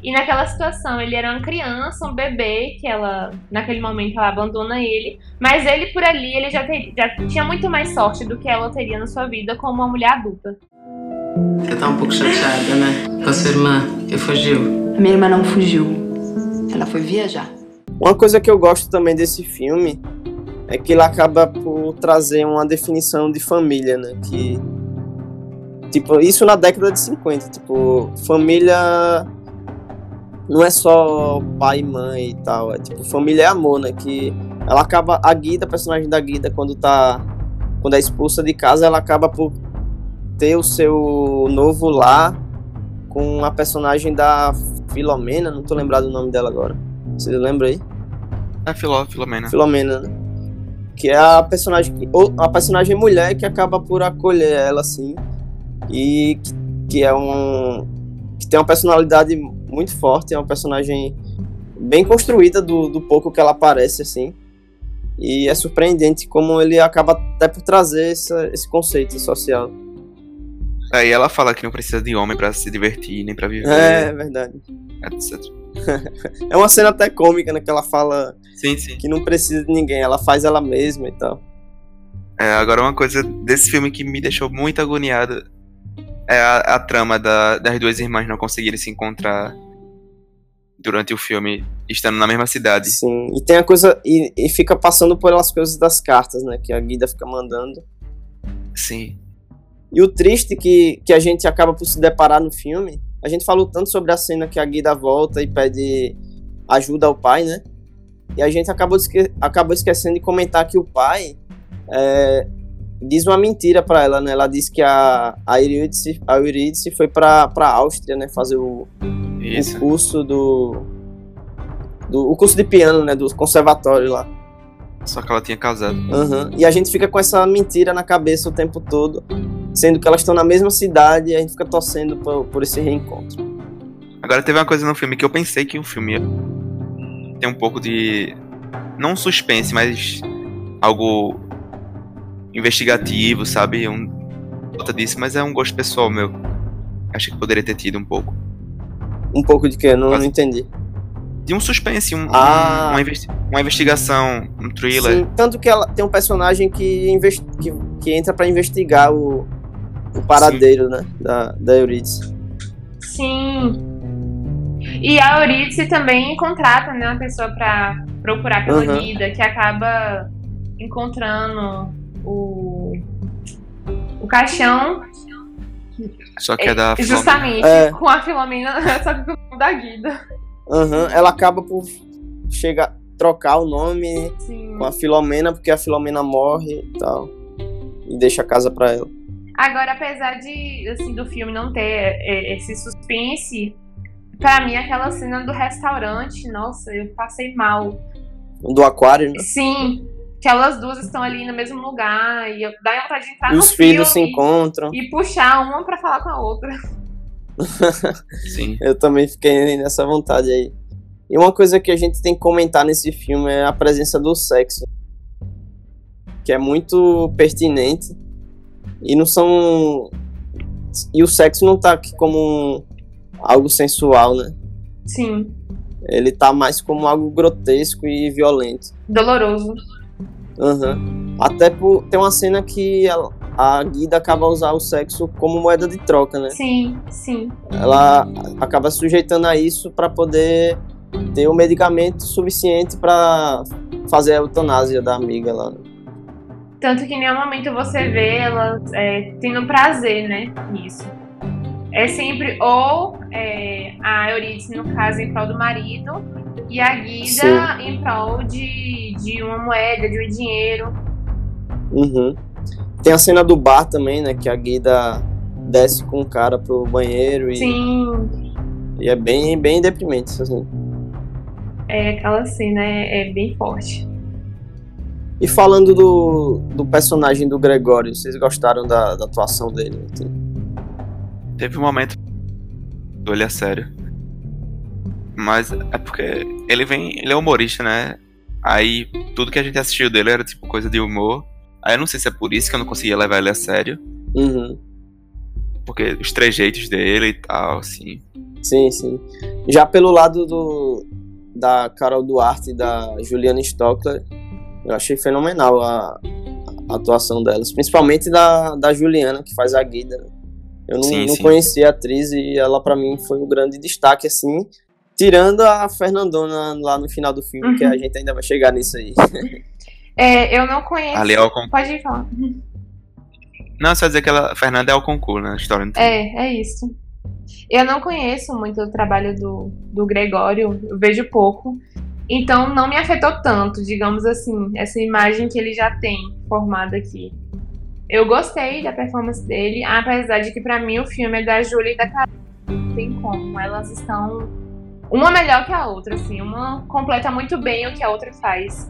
E naquela situação, ele era uma criança, um bebê, que ela, naquele momento, ela abandona ele. Mas ele, por ali, ele já, ter, já tinha muito mais sorte do que ela teria na sua vida como uma mulher adulta.
Você tá um pouco chateada, né? Com a sua irmã, que fugiu.
A minha irmã não fugiu. Ela foi viajar.
Uma coisa que eu gosto também desse filme é que ele acaba por trazer uma definição de família, né? Que. Tipo, isso na década de 50. Tipo, família não é só pai e mãe e tal, é tipo família é amor, né? Que ela acaba a Guida, a personagem da Guida, quando tá quando é expulsa de casa, ela acaba por ter o seu novo lar com a personagem da Filomena, não tô lembrado o nome dela agora. Você lembra aí?
É Filó, Filomena.
Filomena, né? Que é a personagem a personagem mulher que acaba por acolher ela assim e que, que é um que tem uma personalidade muito forte, é uma personagem bem construída do, do pouco que ela aparece, assim. E é surpreendente como ele acaba até por trazer essa, esse conceito social.
Aí ela fala que não precisa de homem para se divertir, nem para viver.
É, é verdade.
Etc.
é uma cena até cômica, né? Que ela fala
sim, sim.
que não precisa de ninguém, ela faz ela mesma e tal.
É, agora uma coisa desse filme que me deixou muito agoniado é a, a trama da, das duas irmãs não conseguirem se encontrar durante o filme, estando na mesma cidade.
Sim, e tem a coisa. E, e fica passando por as coisas das cartas, né? Que a Guida fica mandando.
Sim.
E o triste que, que a gente acaba por se deparar no filme, a gente falou tanto sobre a cena que a Guida volta e pede ajuda ao pai, né? E a gente acabou, esque acabou esquecendo de comentar que o pai é, diz uma mentira para ela, né? Ela diz que a, a Eurídice, a Eurídice foi pra, pra Áustria, né? Fazer o, o curso do, do, O curso de piano, né? Do conservatório lá.
Só que ela tinha casado.
Uhum. E a gente fica com essa mentira na cabeça o tempo todo, sendo que elas estão na mesma cidade e a gente fica torcendo por, por esse reencontro.
Agora teve uma coisa no filme que eu pensei que o filme ter um pouco de. Não suspense, mas algo investigativo, sabe? Um nota disso, mas é um gosto pessoal meu. Acho que poderia ter tido um pouco.
Um pouco de quê? Não, não entendi.
De um suspense, um, ah. uma, investi uma, investigação, um thriller. Sim,
tanto que ela tem um personagem que, que, que entra para investigar o, o paradeiro, Sim. né? Da, da Eurídice.
Sim. E a Eurídice também contrata né, uma pessoa para procurar pela uhum. vida, que acaba encontrando o, o caixão.
Só que é da
é, Justamente, é. com a Filomena, só que com o da Guida.
Uhum, ela acaba por chegar. trocar o nome
Sim.
com a Filomena, porque a Filomena morre e tal. E deixa a casa pra ela.
Agora, apesar de, assim, do filme não ter é, esse suspense, pra mim aquela cena do restaurante, nossa, eu passei mal.
Do aquário, né?
Sim, que elas duas estão ali no mesmo lugar e dá vontade de entrar
E
no
os filhos se
filme
encontram.
e puxar uma pra falar com a outra.
Sim.
Eu também fiquei nessa vontade aí. E uma coisa que a gente tem que comentar nesse filme é a presença do sexo. Que é muito pertinente. E não são. E o sexo não tá aqui como algo sensual, né?
Sim,
Ele tá mais como algo grotesco e violento.
doloroso.
Aham. Até por. Tem uma cena que ela- a Guida acaba usando o sexo como moeda de troca, né?
Sim, sim.
ela acaba sujeitando a isso para poder ter o medicamento suficiente para fazer a eutanásia da amiga lá.
Tanto que em nenhum momento você vê elas é, tendo prazer, né, nisso. É sempre ou é, a Eurídice, no caso, em prol do marido, e a Guida em prol de, de uma moeda, de um dinheiro.
Uhum. Tem a cena do bar também, né? Que a Guida desce com o cara pro banheiro e,
Sim,
e é bem, bem deprimente. Assim.
é, aquela cena é, é bem forte.
E falando do, do personagem do Gregório, vocês gostaram da, da atuação dele?
Teve um momento do ele a sério. Mas é porque ele vem. Ele é humorista, né? Aí tudo que a gente assistiu dele era tipo coisa de humor. Aí eu não sei se é por isso que eu não conseguia levar ele a sério.
Uhum.
Porque os trejeitos dele e tal, assim.
Sim, sim. Já pelo lado do, da Carol Duarte e da Juliana Stockler, eu achei fenomenal a, a atuação delas. Principalmente da, da Juliana, que faz a Guida. né? Eu não,
Sim,
não
sim.
conhecia a atriz e ela, pra mim, foi um grande destaque, assim. Tirando a Fernandona lá no final do filme,
Uhum.
que a gente ainda vai chegar nisso aí.
É, eu não conheço.
Ali é o concurso.
Pode falar.
Não, só dizer que ela, a Fernanda é o concurso, né? A história não tem.
É, é isso. Eu não conheço muito o trabalho do, do Gregório, eu vejo pouco. Então não me afetou tanto, digamos assim, essa imagem que ele já tem formada aqui. Eu gostei da performance dele, apesar de que pra mim o filme é da Júlia e da Carol. Não tem como. Elas estão uma melhor que a outra, assim. Uma completa muito bem o que a outra faz.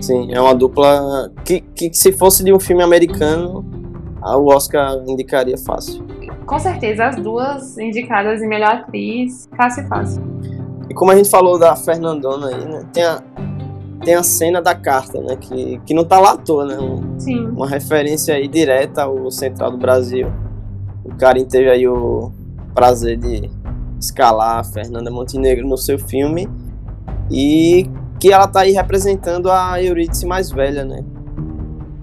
Sim, é uma dupla que, que se fosse de um filme americano, o Oscar indicaria fácil.
Com certeza, as duas indicadas em melhor atriz, fácil e fácil.
E como a gente falou da Fernandona aí, né? Tem a, tem a cena da carta, né? Que, que não tá lá à toa, né? um-
Sim.
uma referência aí direta ao Central do Brasil. O Karim teve aí o prazer de escalar a Fernanda Montenegro no seu filme e que ela tá aí representando a Eurídice mais velha, né?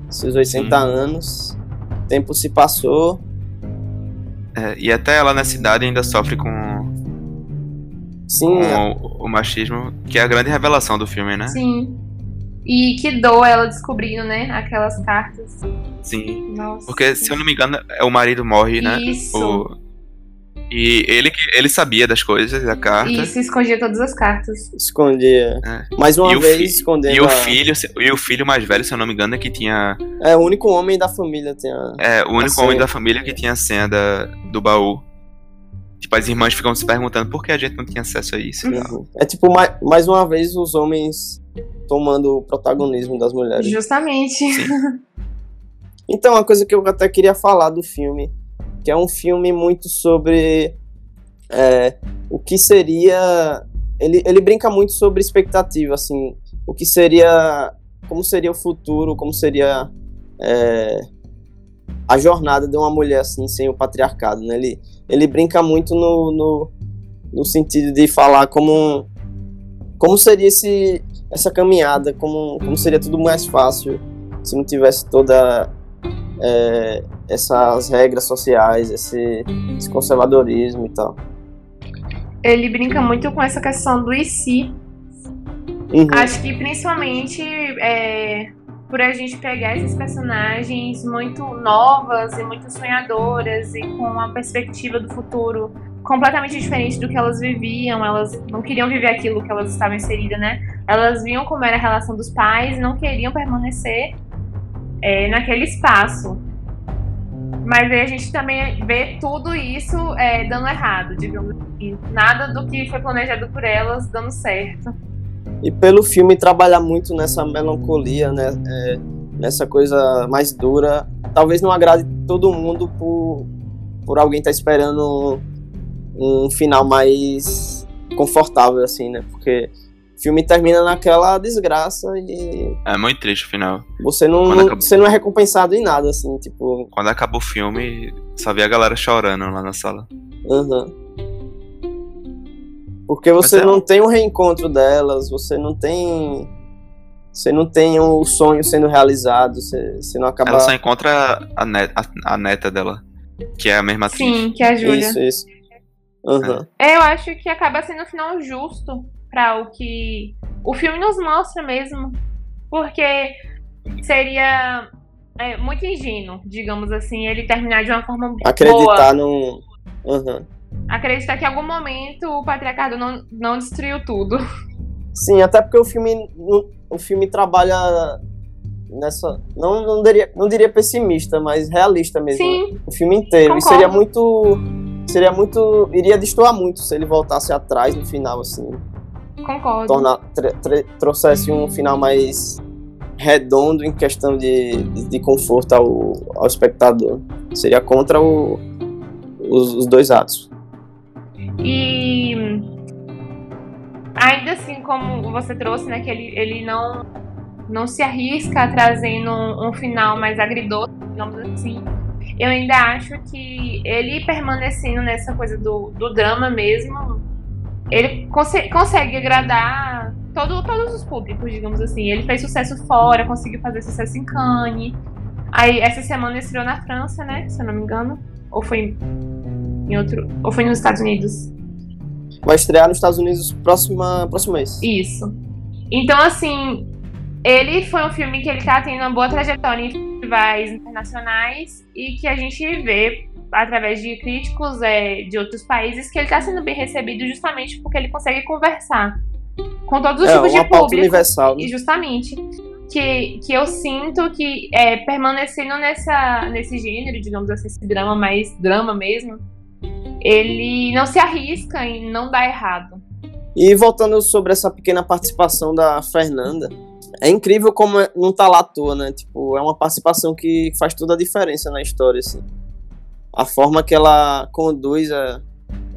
Seus 80
Sim.
anos, o tempo se passou.
É, e até ela na cidade ainda sofre com,
Sim,
com o, o machismo, que é a grande revelação do filme, né?
Sim. E que dor ela descobrindo, né? Aquelas cartas.
Sim.
Nossa.
Porque, se eu não me engano, é o marido morre, né?
Isso.
O- E ele, que- ele sabia das coisas, da carta.
Isso, escondia todas as cartas.
escondia.
É.
Mais uma
E o
vez
fi-
escondendo.
E o
a-
filho, e o filho mais velho, se eu não me engano, é que tinha.
É o único homem da família tem a.
É, o único homem da família que tinha a senha da, do baú. Tipo, as irmãs ficam se perguntando por que a gente não tinha acesso a isso. e.
Uhum. É tipo, mais, mais uma vez, os homens tomando o protagonismo das mulheres.
Justamente.
Então, uma coisa que eu até queria falar do filme, que é um filme muito sobre é, o que seria. Ele, ele brinca muito sobre expectativa, assim, o que seria. Como seria o futuro, como seria é, a jornada de uma mulher assim, sem o patriarcado, né? Ele, ele brinca muito no, no, no sentido de falar como. Como seria esse, essa caminhada, como, como seria tudo mais fácil se não tivesse toda é, essas regras sociais, esse, esse conservadorismo e tal.
Ele brinca muito com essa questão do e se.
Uhum.
Acho que principalmente é, por a gente pegar esses personagens muito novas e muito sonhadoras e com uma perspectiva do futuro completamente diferente do que elas viviam, elas não queriam viver aquilo que elas estavam inseridas, né? Elas viam como era a relação dos pais e não queriam permanecer é, naquele espaço. Mas aí a gente também vê tudo isso é, dando errado, digamos assim. Nada do que foi planejado por elas dando certo.
E pelo filme trabalhar muito nessa melancolia, né? É, nessa coisa mais dura. Talvez não agrade todo mundo por, por alguém estar tá esperando um final mais confortável, assim, né? Porque o filme termina naquela desgraça e.
É muito triste o final.
Você não, não acabou... você não é recompensado em nada, assim, tipo.
Quando acaba o filme, só vi a galera chorando lá na sala.
Uhum. Porque você é... não tem o um reencontro delas, você não tem. Você não tem o sonho sendo realizado, você, você não acaba.
Ela só encontra a, net, a, a neta dela, que é a mesma atriz.
Sim, que é a Júlia.
Isso, isso. Uhum.
É, eu acho que acaba sendo um final justo para o que o filme nos mostra mesmo. Porque seria é, muito ingênuo, digamos assim, ele terminar de uma forma
Acreditar boa. no. Uhum.
Acreditar que em algum momento o patriarcado não, não destruiu tudo.
Sim, até porque o filme, o filme trabalha nessa. Não, não, diria, não diria pessimista, mas realista mesmo.
Sim.
Né? O filme inteiro. E seria muito seria muito. iria destoar muito se ele voltasse atrás no final, assim.
Concordo.
Tornar, trouxesse um final mais redondo em questão de, de, de conforto ao, ao espectador. Seria contra o, os, os dois atos.
E ainda assim, como você trouxe, né, que ele, ele não, não se arrisca trazendo um, um final mais agridoce, digamos assim eu ainda acho que ele permanecendo nessa coisa do, do drama mesmo, ele conse consegue agradar todo, todos os públicos, digamos assim. Ele fez sucesso fora, conseguiu fazer sucesso em Cannes. Aí essa semana estreou na França, né? Se eu não me engano. Ou foi em outro. Ou foi nos Estados Unidos.
Vai estrear nos Estados Unidos próxima, próximo mês.
Isso. Então, assim, ele foi um filme que ele tá tendo uma boa trajetória festivais internacionais e que a gente vê através de críticos é, de outros países que ele está sendo bem recebido justamente porque ele consegue conversar com todos os
é,
tipos de público.
Universal, né?
E justamente que, que eu sinto que é, permanecendo nessa, nesse gênero, digamos assim, esse drama mais drama mesmo, ele não se arrisca em não dar errado.
E voltando sobre essa pequena participação da Fernanda, é incrível como é, não tá lá à toa, né? Tipo, é uma participação que faz toda a diferença na história, assim. A forma que ela conduz a,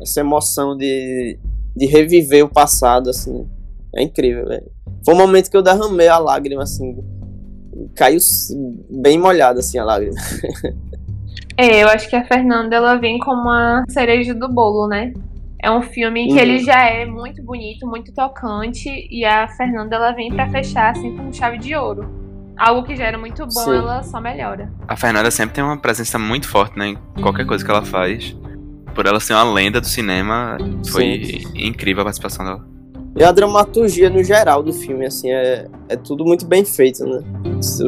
essa emoção de, de reviver o passado, assim, é incrível, velho. Foi um momento que eu derramei a lágrima, assim, caiu bem molhada, assim, a lágrima.
É, eu acho que a Fernanda, ela vem como a cereja do bolo, né? É um filme que
Uhum.
ele já é muito bonito, muito tocante, e a Fernanda ela vem pra fechar assim com chave de ouro. Algo que já era muito bom,
Sim.
ela só melhora.
A Fernanda sempre tem uma presença muito forte, né? Em qualquer coisa que ela faz. Por ela ser uma lenda do cinema, foi incrível a participação dela.
E a dramaturgia no geral do filme, assim, é, é tudo muito bem feito, né?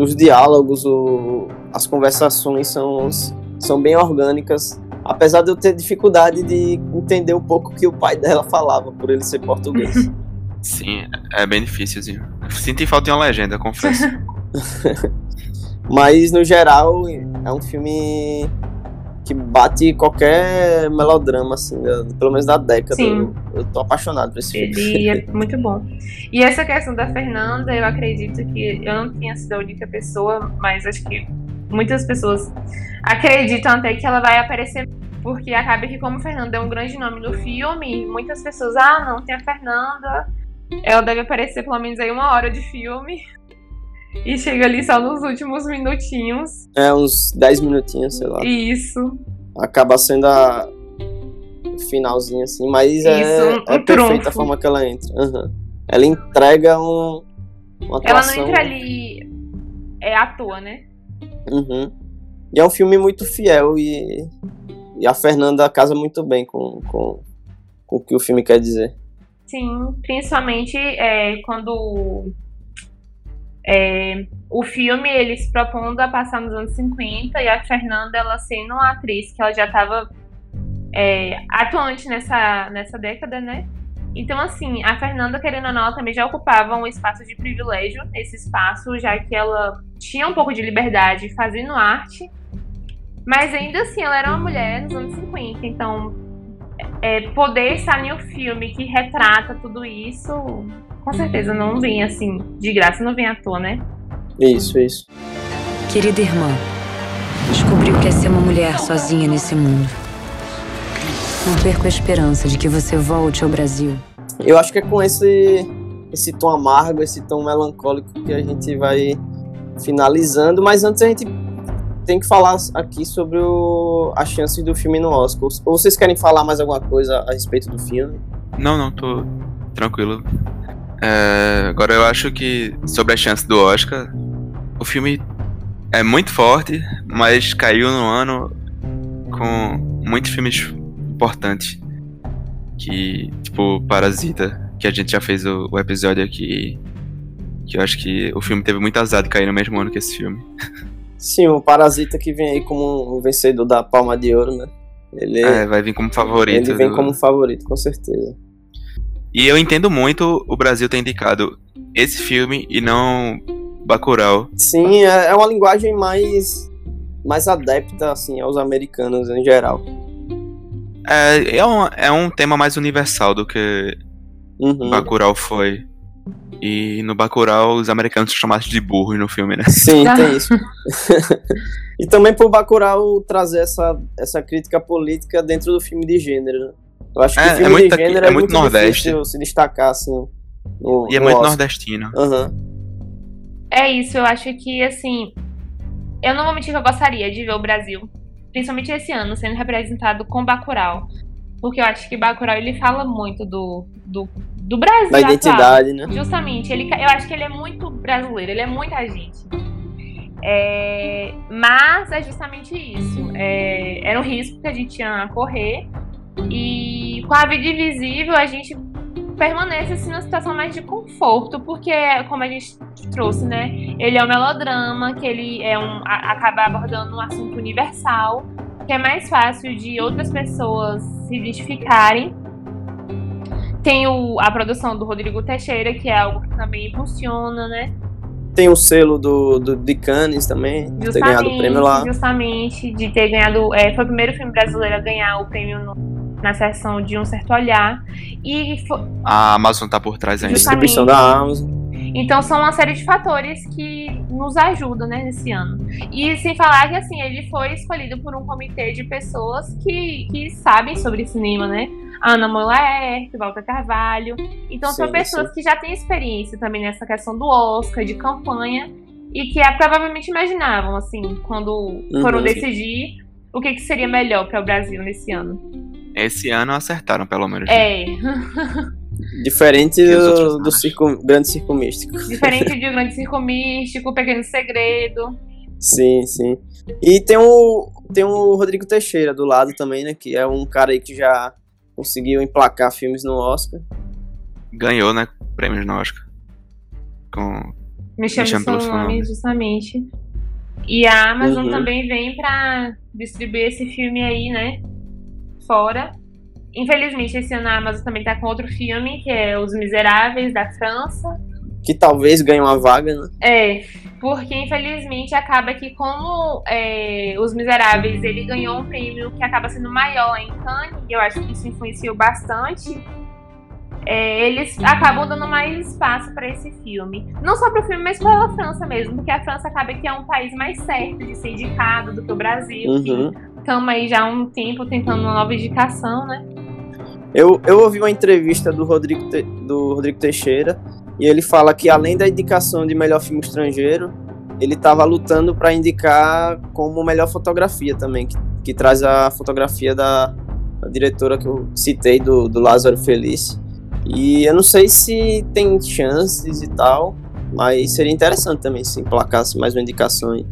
Os diálogos, o, as conversações são, são bem orgânicas. Apesar de eu ter dificuldade de entender um pouco o que o pai dela falava, por ele ser português.
Sim, é bem difícilzinho. Senti falta de uma legenda, confesso.
Mas, no geral, é um filme que bate qualquer melodrama, assim, pelo menos da década.
Sim.
Eu, eu tô apaixonado por esse filme.
Ele é muito bom. E essa questão da Fernanda, eu acredito que eu não tinha sido a única pessoa, mas acho que muitas pessoas acreditam até que ela vai aparecer. Porque acaba que, como Fernanda é um grande nome no filme, muitas pessoas, ah, não, tem a Fernanda. Ela deve aparecer pelo menos aí uma hora de filme. E chega ali só nos últimos minutinhos.
É, uns 10 minutinhos, sei lá.
Isso.
Acaba sendo a finalzinho, assim, mas é,
Isso, um-
é
um
perfeita
trunfo.
a forma que ela entra. Aham. Ela entrega um, uma
Ela não entra ali é à toa, né?
Uhum. E é um filme muito fiel e, e a Fernanda casa muito bem com, com, com o que o filme quer dizer.
Sim, principalmente é, quando é, o filme ele se propondo a passar nos anos 50 e a Fernanda ela sendo uma atriz que ela já estava é, atuante nessa, nessa década, né? Então, assim, a Fernanda, querendo ou não, ela também já ocupava um espaço de privilégio nesse espaço, já que ela tinha um pouco de liberdade fazendo arte, mas ainda assim ela era uma mulher nos anos 50, então é, poder estar em um filme que retrata tudo isso, com certeza não vem assim, de graça, não vem à toa, né?
Isso, isso.
Querida irmã, descobri o que é ser uma mulher sozinha nesse mundo. Não perco a esperança de que você volte ao Brasil.
Eu acho que é com esse, esse tom amargo, esse tom melancólico que a gente vai finalizando, mas antes a gente tem que falar aqui sobre o, as chances do filme no Oscar. Ou vocês querem falar mais alguma coisa a respeito do filme?
Não, não, tô tranquilo. É, agora eu acho que sobre a chance do Oscar, o filme é muito forte, mas caiu no ano com muitos filmes importantes. Que, tipo, Parasita, que a gente já fez o, o episódio aqui. Que eu acho que o filme teve muito azar de cair no mesmo ano que esse filme.
Sim, o Parasita que vem aí como um vencedor da Palma de Ouro, né?
Ele é, vai vir como favorito.
Ele vem do... como favorito, com certeza.
E eu entendo muito o Brasil ter indicado esse filme e não Bacurau.
Sim, é, é uma linguagem mais mais adepta assim aos americanos em geral.
É, é, um, é um tema mais universal do que uhum. Bacurau foi. E no Bacurau os americanos são chamados de burros no filme, né?
Sim, tem isso. e também por Bacurau trazer essa, essa crítica política dentro do filme de gênero, né? Eu acho que é, o filme é muito, de gênero é, é muito, muito nordeste. se destacar, assim.
No, e é muito Oscar. nordestino.
Uhum.
É isso, eu acho que, assim. Eu não vou mentir que eu gostaria de ver o Brasil, principalmente esse ano, sendo representado com Bacurau. Porque eu acho que Bacurau ele fala muito do, do, do Brasil.
Da identidade, atual.
né? Justamente. Ele, eu acho que ele é muito brasileiro, ele é muita gente. É, mas é justamente isso. É, era um risco que a gente ia correr. E com a vida invisível, a gente permanece assim numa situação mais de conforto, porque como a gente trouxe, né? Ele é um melodrama, que ele é um acaba abordando um assunto universal, que é mais fácil de outras pessoas se identificarem. Tem o, a produção do Rodrigo Teixeira, que é algo que também funciona, né?
Tem o selo do, do de Cannes também, de ter ganhado o prêmio lá.
Justamente, de ter ganhado. É, foi o primeiro filme brasileiro a ganhar o prêmio no, na seção de Um Certo Olhar. E
A Amazon tá por trás ainda.
Distribuição da Amazon.
Então são uma série de fatores que nos ajudam, né, nesse ano. E sem falar que assim, ele foi escolhido por um comitê de pessoas que, que sabem sobre cinema, né? Ana Molaert, Walter Carvalho. Então sim, são pessoas sim. que já têm experiência também nessa questão do Oscar, de campanha, e que é, provavelmente imaginavam, assim, quando uhum, foram decidir o que, que seria melhor para o Brasil nesse ano.
Esse ano acertaram, pelo menos.
É.
Diferente do, do circo, grande circo místico.
Diferente de grande circo místico, pequeno segredo.
Sim, sim. E tem o, tem o Rodrigo Teixeira do lado também, né? Que é um cara aí que já conseguiu emplacar filmes no Oscar.
Ganhou, né? Prêmios no Oscar. Com.
Me chama, Me chama pelo seu nome, nome, justamente. E a Amazon uhum. também vem pra distribuir esse filme aí, né? Fora. Infelizmente, esse ano a Amazon também tá com outro filme, que é Os Miseráveis, da França.
Que talvez ganhe uma vaga, né?
É, porque infelizmente acaba que como é, Os Miseráveis, ele ganhou um prêmio que acaba sendo maior em Cannes, e eu acho que isso influenciou bastante, é, eles acabam dando mais espaço para esse filme. Não só para o filme, mas pela França mesmo, porque a França acaba que é um país mais certo de ser indicado do que o Brasil. Uhum estamos aí já há um tempo tentando uma nova indicação, né?
Eu, eu ouvi uma entrevista do Rodrigo, Te, do Rodrigo Teixeira e ele fala que além da indicação de melhor filme estrangeiro, ele estava lutando para indicar como melhor fotografia também, que, que traz a fotografia da, da, diretora que eu citei, do, do Lázaro Feliz. E eu não sei se tem chances e tal, mas seria interessante também se emplacasse mais uma indicação aí.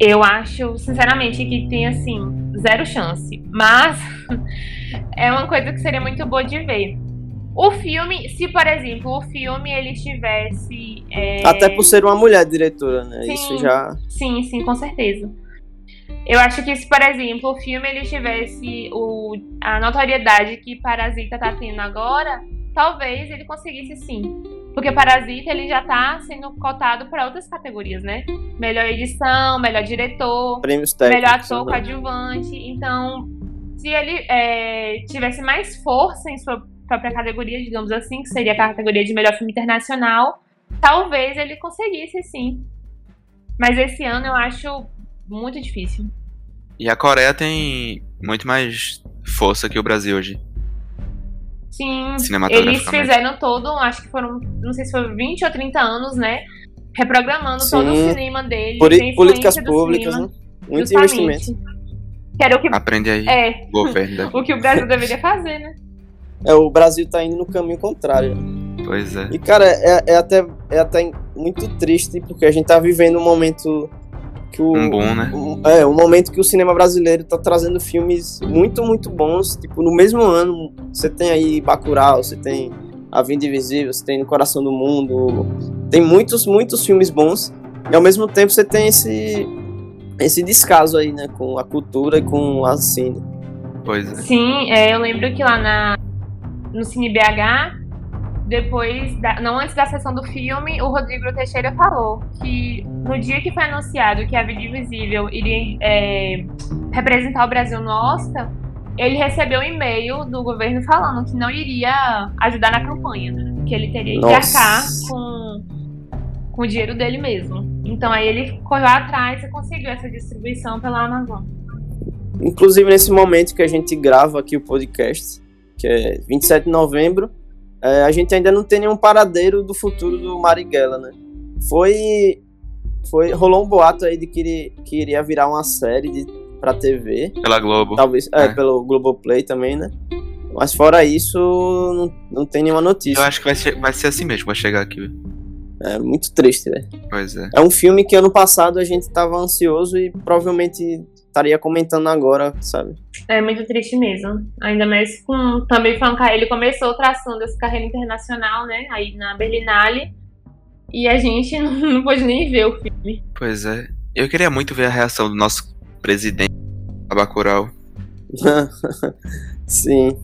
Eu acho, sinceramente, que tem assim, zero chance. Mas é uma coisa que seria muito boa de ver. O filme, se por exemplo, o filme ele estivesse. É...
Até por ser uma mulher diretora, né?
Sim,
Isso já.
Sim, sim, com certeza. Eu acho que se, por exemplo, o filme ele tivesse o, a notoriedade que Parasita tá tendo agora, talvez ele conseguisse sim. Porque Parasita ele já tá sendo cotado para outras categorias, né? Melhor edição, melhor diretor,
Prêmios técnicos.
melhor ator
né?
coadjuvante. Então, se ele é, tivesse mais força em sua própria categoria, digamos assim, que seria a categoria de melhor filme internacional, talvez ele conseguisse sim. Mas esse ano eu acho muito difícil.
E a Coreia tem muito mais força que o Brasil hoje,
Sim, eles fizeram todo, acho que foram, não sei se foi 20 ou 30 anos, né? Reprogramando todo o
Sim.
cinema deles.
Poli- políticas públicas,
cinema,
né? Muito investimento.
Que era o que,
Aprende aí,
é,
governo.
o que o Brasil deveria fazer, né?
É, o Brasil tá indo no caminho contrário.
Pois é.
E, cara, é, é até, é até muito triste, porque a gente tá vivendo um momento que o.
Um boom, né?
um- é, um momento que o cinema brasileiro tá trazendo filmes muito, muito bons. Tipo, no mesmo ano, você tem aí Bacurau, você tem A Vinda Invisível, você tem No Coração do Mundo. Tem muitos, muitos filmes bons. E ao mesmo tempo você tem esse, esse descaso aí, né? Com a cultura e com a cine.
Pois é.
Sim, é, eu lembro que lá na, no Cine BH, depois, da- não antes da sessão do filme, o Rodrigo Teixeira falou que no dia que foi anunciado que a Vida Invisível iria é, representar o Brasil no Oscar, ele recebeu um e-mail do governo falando que não iria ajudar na campanha, que ele teria que
Nossa.
arcar com, com o dinheiro dele mesmo. Então aí ele correu atrás e conseguiu essa distribuição pela Amazon.
Inclusive nesse momento que a gente grava aqui o podcast, que é 27 de novembro, é, a gente ainda não tem nenhum paradeiro do futuro do Marighella, né? Foi, foi rolou um boato aí de que, ele, que iria virar uma série de, pra TV,
Pela Globo.
talvez, é,
É.
pelo Globoplay também, né? Mas fora isso, não, não tem nenhuma
Eu
notícia.
acho que vai ser, vai ser assim mesmo, vai chegar aqui.
É muito triste, velho.
Pois é.
É um filme que ano passado a gente tava ansioso e provavelmente estaria comentando agora, sabe?
É muito triste mesmo. Ainda mais com também falando que ele começou traçando essa carreira internacional, né? Aí na Berlinale. E a gente não, não pôde nem ver o filme.
Pois é. Eu queria muito ver a reação do nosso presidente, Abacural.
Sim.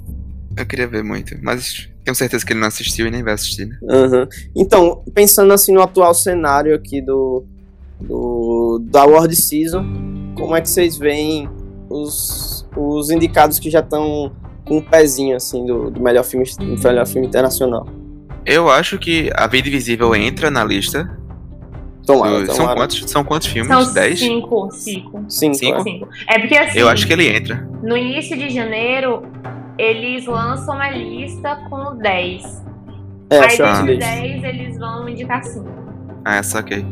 Eu queria ver muito, mas tenho certeza que ele não assistiu e nem vai assistir, né?
Aham. Então, pensando assim no atual cenário aqui do, do da World Season, como é que vocês veem os, os indicados que já estão com um pezinho assim do, do melhor filme do melhor filme internacional?
Eu acho que A Vida Invisível entra na lista.
Tomara,
do- são,
tomara.
quantos, são quantos filmes?
São
Dez?
cinco, cinco,
Cinco,
Cinco?
é.
cinco. É porque assim,
Eu acho que ele entra.
no início de janeiro, eles lançam uma lista com 10.
É, a
Aí desses
shortlist.
10 eles vão indicar 5.
Ah, saquei.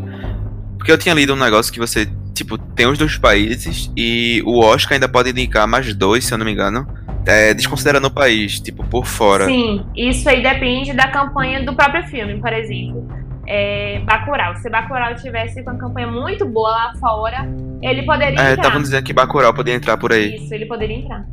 Porque eu tinha lido um negócio que você, tipo, tem os dois países e o Oscar ainda pode indicar mais dois, se eu não me engano. É, desconsiderando o país, tipo, por fora.
Sim, isso aí depende da campanha do próprio filme, por exemplo. É, Bacurau. Se Bacurau tivesse com uma campanha muito boa lá fora, ele poderia
É,
entrar.
estavam dizendo que Bacurau podia entrar por aí.
Isso, ele poderia entrar.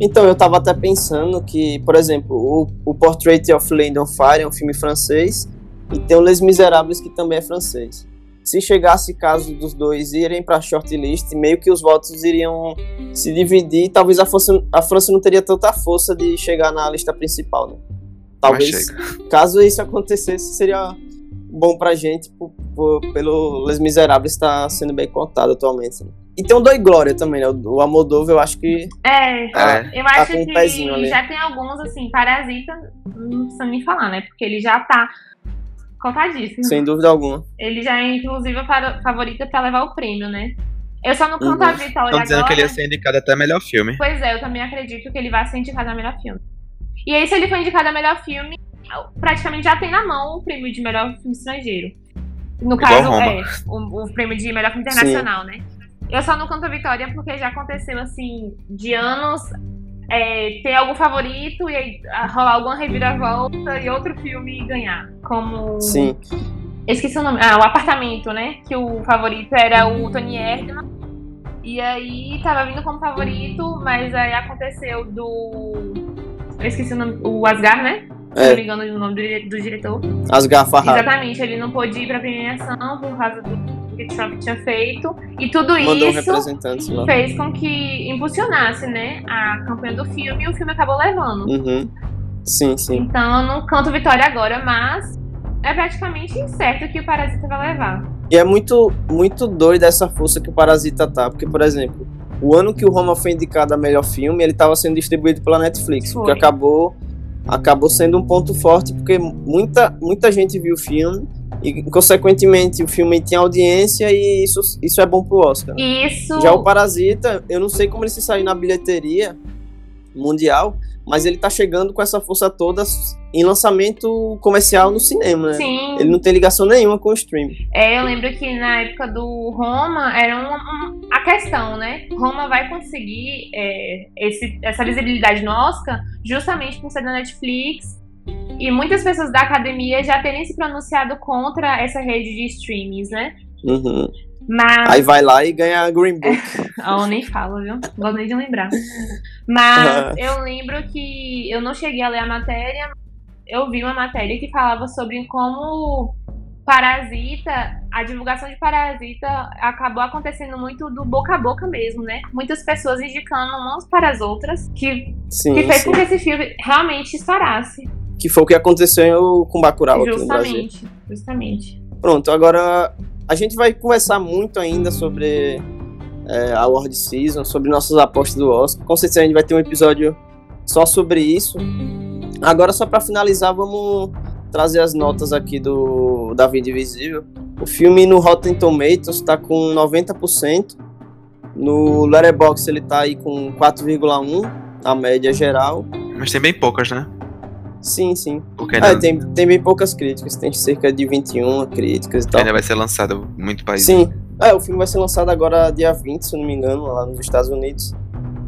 Então, eu tava até pensando que, por exemplo, o, o Portrait of Lady on Fire é um filme francês e tem o Les Miserables que também é francês. Se chegasse caso dos dois irem pra shortlist, meio que os votos iriam se dividir talvez a, força, a França não teria tanta força de chegar na lista principal, né? Talvez, caso isso acontecesse, seria bom pra gente por- por- pelo Les Miserables estar sendo bem contado atualmente. né? E tem o Doi Glória também, né? O, Amodóvar, eu acho que
É,
É.
eu acho
com um
que já tem alguns, assim, Parasita, não precisa nem falar, né? Porque ele já tá contadíssimo.
sem dúvida alguma.
Ele já é, inclusive, a fa- favorita pra levar o prêmio, né? Eu só não canto a
Uhum.
Vitória
Estão dizendo
agora.
que ele ia ser indicado até melhor filme.
Pois é, eu também acredito que ele vai ser indicado a melhor filme. E aí, se ele for indicado a melhor filme, praticamente já tem na mão o prêmio de melhor filme estrangeiro. No
Igual
caso,
Roma.
é, o, o prêmio de melhor filme internacional, né? Eu só não canto a vitória porque já aconteceu, assim, de anos é, ter algum favorito e aí ah, rolar alguma reviravolta e outro filme ganhar. Como.
Sim.
Esqueci o nome. Ah, o apartamento, né? Que o favorito era o Tony Erdmann. E aí tava vindo como favorito, mas aí aconteceu do. Eu esqueci o nome. O Asgar, né? Se
É.
não me engano o nome do, dire- do diretor.
As garfas raras.
Exatamente, ele não pôde ir pra premiação por causa do que Trump tinha feito. E tudo
Mandou um
isso
lá.
fez com que impulsionasse, né, a campanha do filme e o filme acabou levando.
Uhum. Sim, sim.
Então eu não canto vitória agora, mas é praticamente incerto que o Parasita vai levar.
E é muito, muito doido essa força que o Parasita tá. Porque, por exemplo, o ano que o Roma foi indicado a melhor filme, ele estava sendo distribuído pela Netflix.
Foi.
O que acabou, acabou sendo um ponto forte, porque muita, muita gente viu o filme. E, consequentemente, o filme tinha audiência e isso, isso é bom pro Oscar.
isso.
Já o Parasita, eu não sei como ele se saiu na bilheteria mundial, mas ele tá chegando com essa força toda em lançamento comercial no cinema, né?
Sim.
Ele não tem ligação nenhuma com o streaming.
É, eu lembro que na época do Roma era uma, um- a questão, né? Roma vai conseguir é, esse- essa visibilidade no Oscar justamente por ser da Netflix e muitas pessoas da academia já terem se pronunciado contra essa rede de streamings, né?
Uhum.
Mas.
Aí vai lá e ganha a Green Book.
Ah, eu nem falo, viu? Gosto nem de lembrar. Mas eu lembro que eu não cheguei a ler a matéria. Eu vi uma matéria que falava sobre como Parasita, a divulgação de Parasita acabou acontecendo muito do boca a boca mesmo, né? Muitas pessoas indicando umas para as outras, que,
Sim,
que fez
sim.
com que esse filme realmente estourasse.
Que foi o que aconteceu com Bacurau aqui no Brasil.
Justamente, justamente.
Pronto, agora a gente vai conversar muito ainda sobre é, a World Season, sobre nossas apostas do Oscar. Com certeza a gente vai ter um episódio só sobre isso. Agora, só para finalizar, vamos trazer as notas aqui do David Invisível. O filme no Rotten Tomatoes está com 90%. No Letterboxd ele tá aí com 4,1, a média geral.
Mas tem bem poucas, né?
Sim, sim.
Porque ainda,
tem, tem bem poucas críticas, tem cerca de 21 críticas e tal.
ainda vai ser lançado em muito país.
Sim, é, o filme vai ser lançado agora dia 20, se eu não me engano, lá nos Estados Unidos.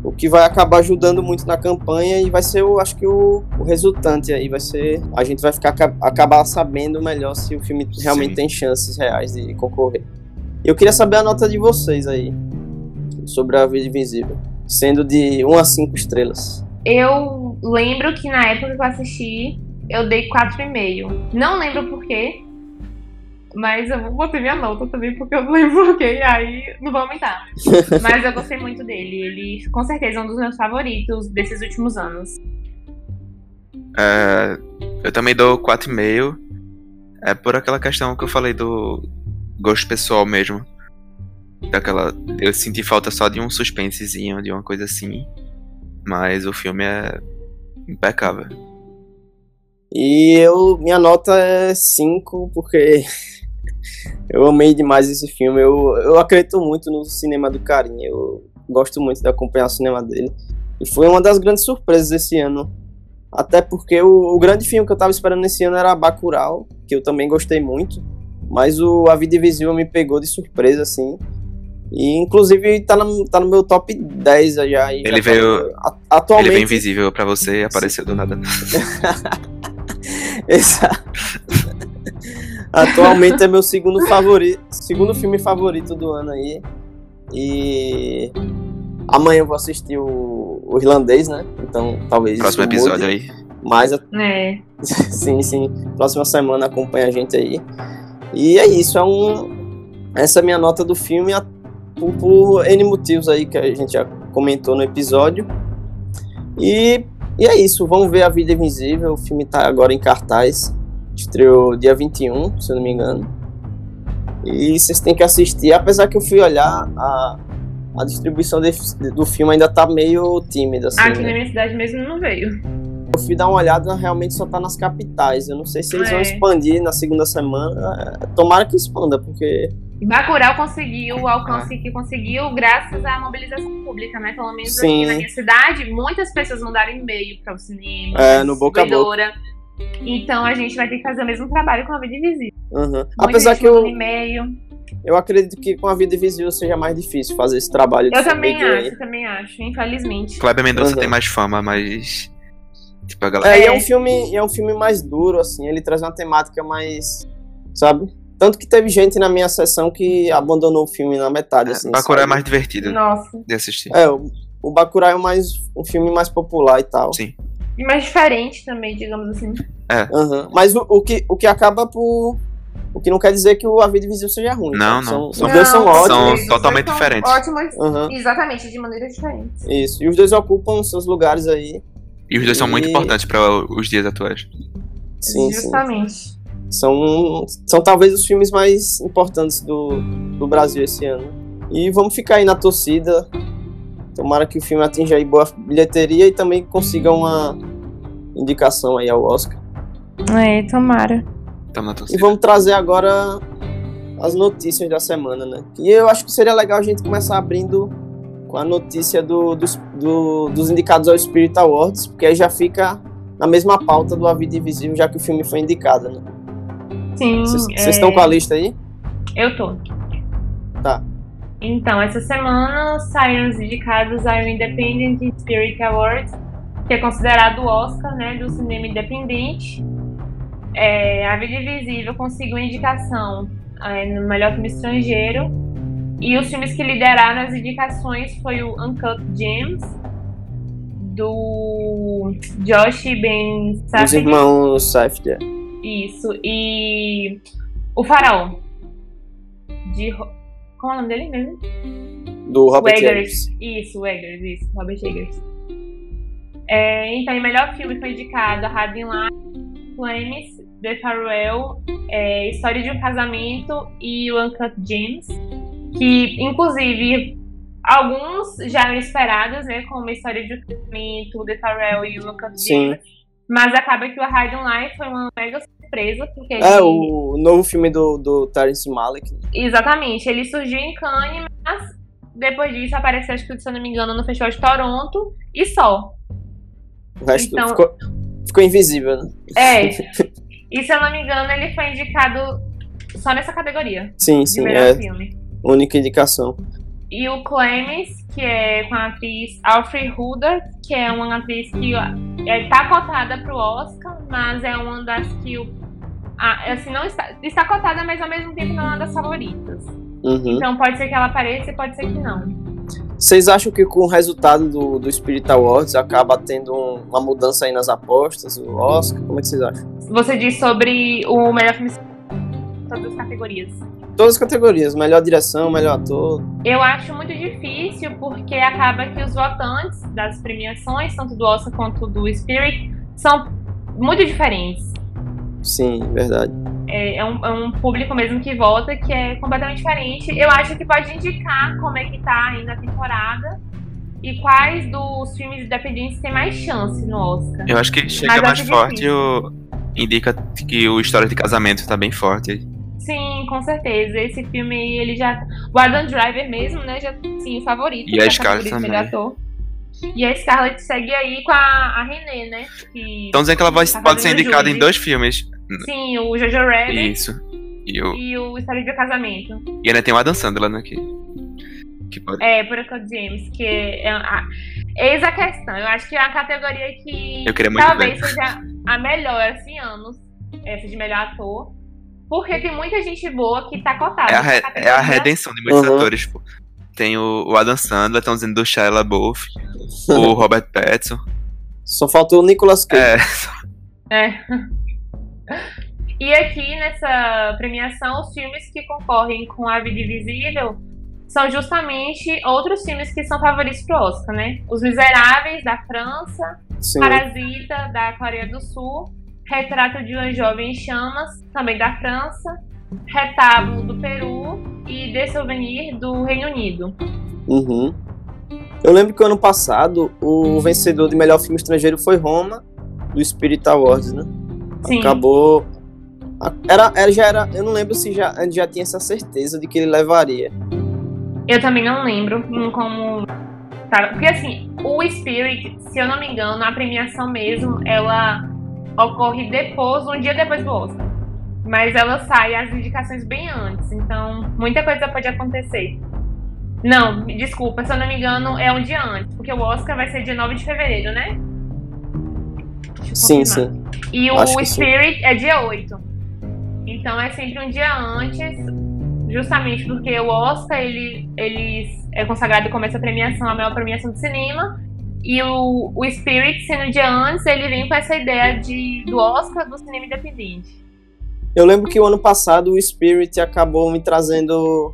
O que vai acabar ajudando muito na campanha e vai ser, eu acho que o, o resultante aí vai ser. A gente vai ficar aca- acabar sabendo melhor se o filme realmente
Sim.
tem chances reais de concorrer. Eu queria saber a nota de vocês aí sobre a Vida Invisível, sendo de 1 a 5 estrelas.
Eu lembro que na época que eu assisti, eu dei 4,5. Não lembro por quê. Mas eu vou botar minha nota também, porque eu não lembro por quê, aí não vou aumentar. Mas eu gostei muito dele. Ele, com certeza, é um dos meus favoritos desses últimos anos.
É, eu também dou 4,5. É por aquela questão que eu falei do gosto pessoal mesmo. Daquela. Eu senti falta só de um suspensezinho, de uma coisa assim. Mas o filme é impecável.
E eu, minha nota é 5, porque eu amei demais esse filme. Eu, eu acredito muito no cinema do Carinha. Eu gosto muito de acompanhar o cinema dele. E foi uma das grandes surpresas desse ano. Até porque o, o grande filme que eu tava esperando nesse ano era Bacurau, que eu também gostei muito. Mas o A Vida Invisível me pegou de surpresa, assim. E inclusive tá no, tá no meu top 10 já. e já
Ele
tá
veio-
a- atualmente,
Ele veio invisível pra você e apareceu do nada.
Exato. Atualmente é meu segundo favorito, segundo filme favorito do ano aí. E amanhã eu vou assistir o, o irlandês, né? Então talvez
Próximo episódio aí.
Mas
É.
sim, sim. Próxima semana acompanha a gente aí. E é isso, é um essa é a minha nota do filme a- por, N motivos aí que a gente já comentou no episódio. E, e é isso, vamos ver A Vida Invisível. O filme tá agora em cartaz. Estreou dia 21, se eu não me engano. E vocês têm que assistir, apesar que eu fui olhar, a, a distribuição desse- do filme ainda tá meio tímida, assim.
Aqui
né?
na minha cidade mesmo não veio.
Eu fui dar uma olhada, realmente só tá nas capitais. Eu não sei se eles vão
É.
expandir na segunda semana. É, Tomara que expanda, porque.
Bacurau conseguiu o alcance que conseguiu graças à mobilização pública, né? Pelo menos
Sim.
aqui na minha cidade, muitas pessoas mandaram e-mail para o cinema.
É, no boca a boca.
Então a gente vai ter que fazer o mesmo trabalho com a vida invisível.
Uhum. Apesar que eu,
e-mail.
eu acredito que com a vida invisível seja mais difícil fazer esse trabalho de
Eu também
formiguinha aí.
acho, também acho, infelizmente.
Kleber Mendonça
Uhum.
tem mais fama, mas. Tipo, a galera.
É, e é
É.
um filme, e é um filme mais duro, assim, ele traz uma temática mais. Sabe? Tanto que teve gente na minha sessão que abandonou o filme na metade, assim.
Bacurau é
sabe?
mais divertido
Nossa.
de assistir.
É, o, o Bacurau é mais um filme mais popular e tal.
Sim.
E mais diferente também, digamos assim.
Uhum. Mas o, o que, o que acaba por. O que não quer dizer que o A Vida Invisível seja ruim.
Não,
tá?
não.
São, os dois são ótimos.
São totalmente
são
diferentes.
Ótimos,
Aham.
exatamente, de maneiras diferentes.
Isso. E os dois ocupam seus lugares aí.
E os dois são muito
E-
importantes para os dias atuais.
Sim, sim.
Justamente.
São, são talvez os filmes mais importantes do, do Brasil esse ano. E vamos ficar aí na torcida. Tomara que o filme atinja aí boa bilheteria e também consiga uma indicação aí ao Oscar.
É, tomara.
E vamos trazer agora as notícias da semana, né? E eu acho que seria legal a gente começar abrindo com a notícia do- dos, do- dos indicados ao Spirit Awards, porque aí já fica na mesma pauta do A Vida Invisível, já que o filme foi indicado, né?
Sim.
Vocês
é,
estão com a lista aí?
Eu tô.
Tá.
Então, essa semana saíram os indicados ao Independent Spirit Award, que é considerado o Oscar né, do cinema independente. É, a Vida Invisível conseguiu indicação é, no melhor filme estrangeiro. E os filmes que lideraram as indicações foi o Uncut Gems, do Josh Ben
Os
Safdie.
irmãos Safdie.
Isso. E o Faraó. De. Como é o nome dele mesmo?
do Robert
Eggers. Isso, Eggers, isso, Robert Eggers. É, então, em melhor filme foi indicado a Life, Flames, The Farewell, é, História de um Casamento e o Uncut Gems. Que, inclusive, alguns já eram esperados, né? Como a História de Casamento, The Farewell e o Uncut
Sim.
Mas acaba que o Hardin Life foi uma mega surpresa, porque
É,
ele-
o novo filme do, do Terence Malick.
Exatamente, ele surgiu em Cannes, mas depois disso apareceu, acho que se eu não me engano, no Festival de Toronto e só.
O resto
Então-
ficou, ficou invisível, né?
É. e se eu não me engano, ele foi indicado só nessa categoria
Sim, sim, é
filme.
Única indicação.
E o Clemens, que é com a atriz Alfred Huder, que é uma atriz que é, tá cotada pro Oscar, mas é uma das que o, assim, não está, está cotada, mas ao mesmo tempo não é uma das favoritas.
Uhum.
Então pode ser que ela apareça e pode ser que não.
Vocês acham que com o resultado do, do Spirit Awards acaba tendo um- uma mudança aí nas apostas, o Oscar? Como é que vocês acham?
Você diz sobre o melhor filme todas as categorias.
Todas as categorias, melhor direção, melhor ator.
Eu acho muito difícil porque acaba que os votantes das premiações, tanto do Oscar quanto do Spirit, são muito diferentes.
Sim, verdade.
É, é um, é um público mesmo que vota que é completamente diferente. Eu acho que pode indicar como é que tá ainda a temporada e quais dos filmes independentes tem mais chance no Oscar.
Eu acho que chega
Mas
mais forte o... indica que o História de Casamento tá bem forte.
Sim, com certeza. Esse filme aí, ele já. O Adam Driver mesmo, né? Já sim, o favorito.
E a Scarlett também.
ator. E a Scarlett segue aí com a, a René, né? Que
Então dizendo que ela vai,
tá
pode ser indicada em dois filmes.
Sim, o Jojo Rabbit
Isso. E, o...
e o História de Casamento.
e ainda tem o Adam Sandler, né? Que, pode...
É, James, que é a. Eis a questão. Eu acho que é a categoria que
Eu queria muito
talvez
ver.
seja a melhor esse ano, essa de melhor ator. Porque tem muita gente boa que tá cotada.
É a, re- é a
categoria.
redenção de muitos
Uhum.
atores, pô. Tem o, o Adam Sandler, estão dizendo do Shia LaBeouf, o Robert Pattinson.
Só faltou o Nicolas Cage.
É,
É. E aqui nessa premiação, os filmes que concorrem com A Vida Invisível são justamente outros filmes que são favoritos pro Oscar, né? Os Miseráveis, da França,
Sim.
Parasita, da Coreia do Sul, Retrato de uma Jovem em Chamas, também da França, Retábulo do Peru e The Souvenir do Reino Unido.
Uhum. Eu lembro que ano passado o vencedor de melhor filme estrangeiro foi Roma, do Spirit Awards, né?
Sim.
Acabou. Era, era, já era. Eu não lembro se já, já tinha essa certeza de que ele levaria.
Eu também não lembro em como. Tá, porque assim, o Spirit, se eu não me engano, a premiação mesmo, ela ocorre depois, um dia depois do Oscar. Mas ela sai as indicações bem antes, então muita coisa pode acontecer. Não, desculpa, se eu não me engano, é um dia antes, porque o Oscar vai ser dia 9 de fevereiro, né?
Sim, sim.
E o
Acho.
Spirit é dia 8. Então é sempre um dia antes, justamente porque o Oscar ele, ele é consagrado como essa premiação, a maior premiação do cinema. E o, o Spirit, sendo dia antes, ele vem com essa ideia de, do Oscar do cinema independente.
Eu lembro que o ano passado o Spirit acabou me trazendo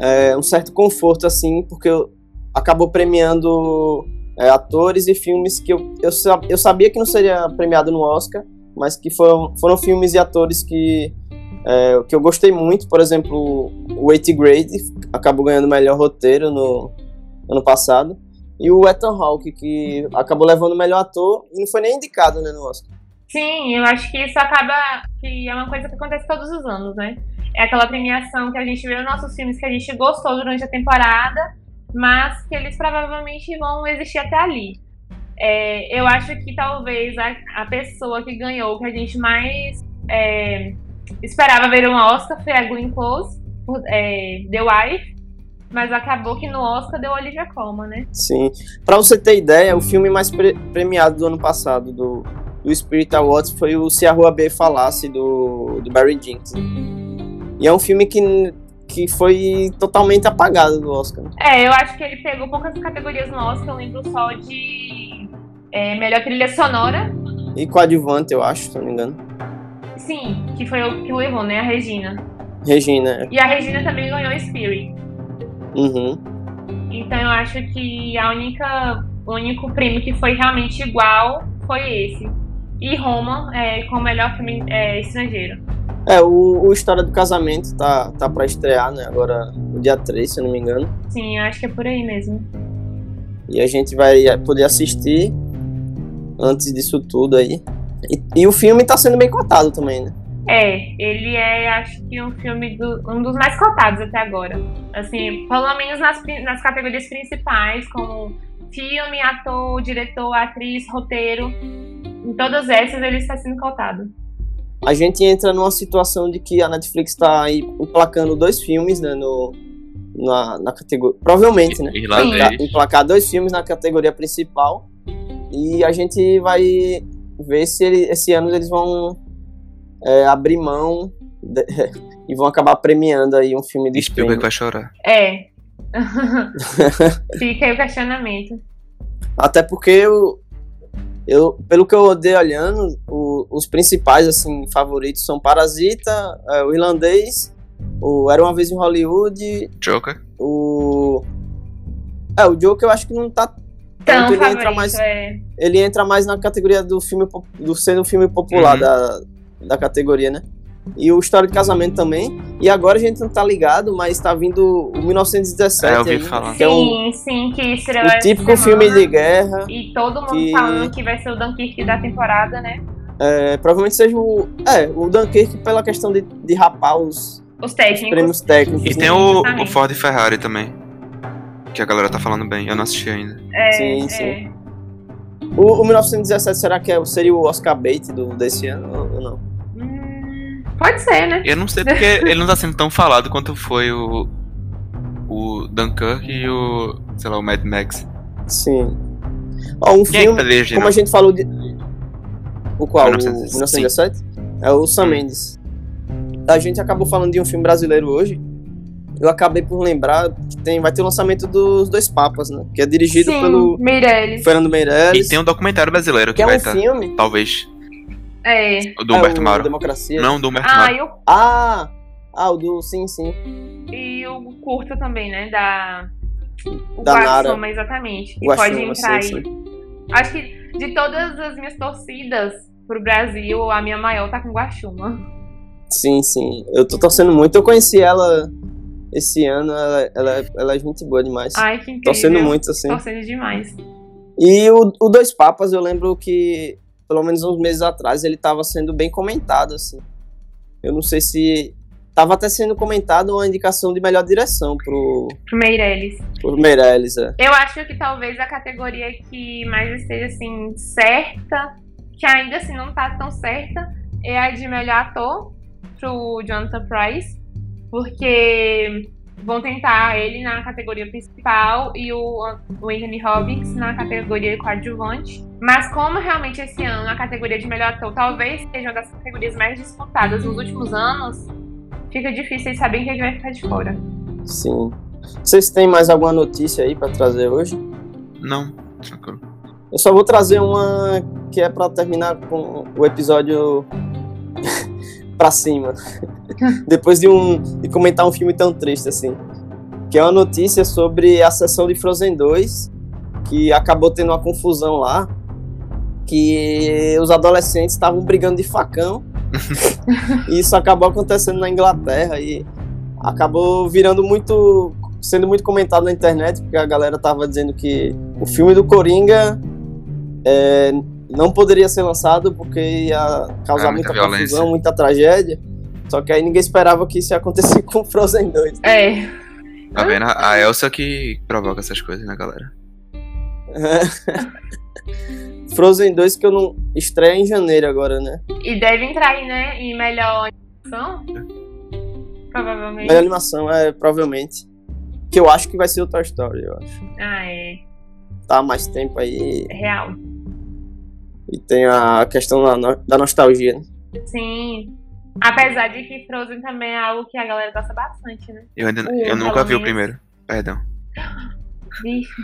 é, um certo conforto, assim, porque eu, acabou premiando é, atores e filmes que eu, eu, eu sabia que não seria premiado no Oscar, mas que foram, foram filmes e atores que, é, que eu gostei muito. Por exemplo, o Eighth Grade acabou ganhando melhor roteiro no ano passado. E o Ethan Hawke, que acabou levando o melhor ator e não foi nem indicado né, no Oscar.
Sim, eu acho que isso acaba. que é uma coisa que acontece todos os anos, né? É aquela premiação que a gente vê nos nossos filmes que a gente gostou durante a temporada, mas que eles provavelmente vão existir até ali. É, eu acho que talvez a, a, pessoa que ganhou, que a gente mais é, esperava ver um Oscar, foi a Glenn Close, por, é, The Wife, mas acabou que no Oscar deu Olivia Colman, né?
Sim. Pra você ter ideia, o filme mais pre premiado do ano passado do, do Spirit Awards foi o Se a Rua B Falasse, do, do Barry Jenkins. E é um filme que, que foi totalmente apagado do Oscar.
É, eu acho que ele pegou poucas categorias no Oscar, eu lembro só de é, melhor trilha sonora.
E coadjuvante, eu acho, se não me engano.
Sim, que foi o que levou, né? A Regina.
Regina.
E a Regina também ganhou Spirit.
Uhum.
Então eu acho que a única, o único prêmio que foi realmente igual foi esse. E Roma é, com o melhor filme é, estrangeiro.
É, o, o História do Casamento tá, tá pra estrear, né? Agora no dia 3, se eu não me engano.
Sim, eu acho que é por aí mesmo.
E a gente vai poder assistir antes disso tudo aí. E, e o filme tá sendo bem cotado também, né?
É, ele é, acho que, um filme do, um dos mais cotados até agora. Assim, pelo menos nas, nas categorias principais, como filme, ator, diretor, atriz, roteiro. Em todas essas ele está sendo cotado.
A gente entra numa situação de que a Netflix está aí emplacando dois filmes, né, no, na, na categoria. Provavelmente, né? Vai emplacar dois filmes na categoria principal. E a gente vai ver se ele, esse ano eles vão é, abrir mão de, e vão acabar premiando aí um filme de
Spielberg vai chorar.
É. Fica aí o questionamento.
Até porque eu, eu pelo que eu andei olhando, o, os principais assim favoritos são Parasita, é, o Irlandês, o Era uma vez em Hollywood,
Joker.
O é, o Joker eu acho que não tá
tanto, ele entra mais é.
ele entra mais na categoria do filme do sendo um filme popular uhum. da da categoria, né? E o História de Casamento também. E agora a gente não tá ligado, mas tá vindo o 1917. É, eu
ouvi falar.
Que é sim, sim, que estreou
O típico filme de guerra.
E todo mundo que... falando que vai ser o Dunkirk da temporada, né?
É, provavelmente seja o. É, o Dunkirk pela questão de, de rapar os,
os técnicos. Os
prêmios técnicos.
E tem o, o, Ford e Ferrari também. Que a galera tá falando bem. Eu não assisti ainda.
É,
sim, sim. É. O, o 1917 será que é, seria o Oscar bait do, desse ano ou não?
Pode ser, né?
Eu não sei porque ele não tá sendo tão falado quanto foi o. O Dunkirk e o. sei lá, o Mad Max.
Sim. Ó, um Quem é filme. É como a gente falou de. O qual? 1917? O 1917? É o Sam hum. Mendes. A gente acabou falando de um filme brasileiro hoje. Eu acabei por lembrar que tem, vai ter o lançamento dos Dois Papas, né? Que é dirigido
Sim,
pelo
Meirelles.
Fernando Meirelles.
E tem um documentário brasileiro que,
que é
vai
um
estar.
filme.
Talvez.
É.
O do Humberto
é, o
Mauro.
Democracia.
Não, do Humberto
ah,
Mauro.
Eu...
Ah! Ah, o do. Sim, sim.
E o curto também, né? Da. O
da Nara.
Guaxuma, exatamente. Que
Guaxuma,
pode entrar
sim,
aí.
sim.
Acho que de todas as minhas torcidas pro Brasil, a minha maior tá com Guaxuma.
Sim, sim. Eu tô torcendo muito. Eu conheci ela esse ano. Ela, ela, ela é gente boa demais.
Ai, que incrível.
Torcendo muito, assim.
Torcendo demais.
E o, o Dois Papas, eu lembro que pelo menos uns meses atrás, ele estava sendo bem comentado, assim. Eu não sei se estava até sendo comentado uma indicação de melhor direção pro
pro Meirelles.
Pro Meirelles, é.
Eu acho que talvez a categoria que mais esteja assim certa, que ainda assim não tá tão certa, é a de melhor ator pro Jonathan Price, porque vão tentar ele na categoria principal e o, o Anthony Robbins na categoria coadjuvante. Mas como realmente esse ano a categoria de melhor ator talvez seja uma das categorias mais disputadas nos últimos anos, fica difícil saber quem é vai ficar de fora.
Sim. Vocês têm mais alguma notícia aí para trazer hoje?
Não,
Eu só vou trazer uma que é para terminar com o episódio pra cima. Depois de, um, de comentar um filme tão triste assim. Que é uma notícia sobre a sessão de Frozen 2, que acabou tendo uma confusão lá. Que os adolescentes estavam brigando de facão. e isso acabou acontecendo na Inglaterra e acabou virando muito. sendo muito comentado na internet, porque a galera tava dizendo que o filme do Coringa é, não poderia ser lançado porque ia causar
Ah, muita
muita,
violência.
confusão, muita tragédia. Só que aí ninguém esperava que isso ia acontecer com Frozen 2.
É.
Tá vendo? A Elsa que provoca essas coisas, né, galera?
Frozen 2 que eu não estreia em janeiro agora, né?
E deve entrar aí, né? Em melhor animação. Provavelmente.
Melhor animação é provavelmente. Que eu acho que vai ser o Toy Story, eu acho.
Ah, é.
Tá mais tempo aí
É real.
E tem a questão da, da nostalgia. né?
Sim. Apesar de que Frozen também é algo que a galera gosta bastante, né?
Eu, ainda,
Uh,
eu nunca vi o primeiro. Perdão.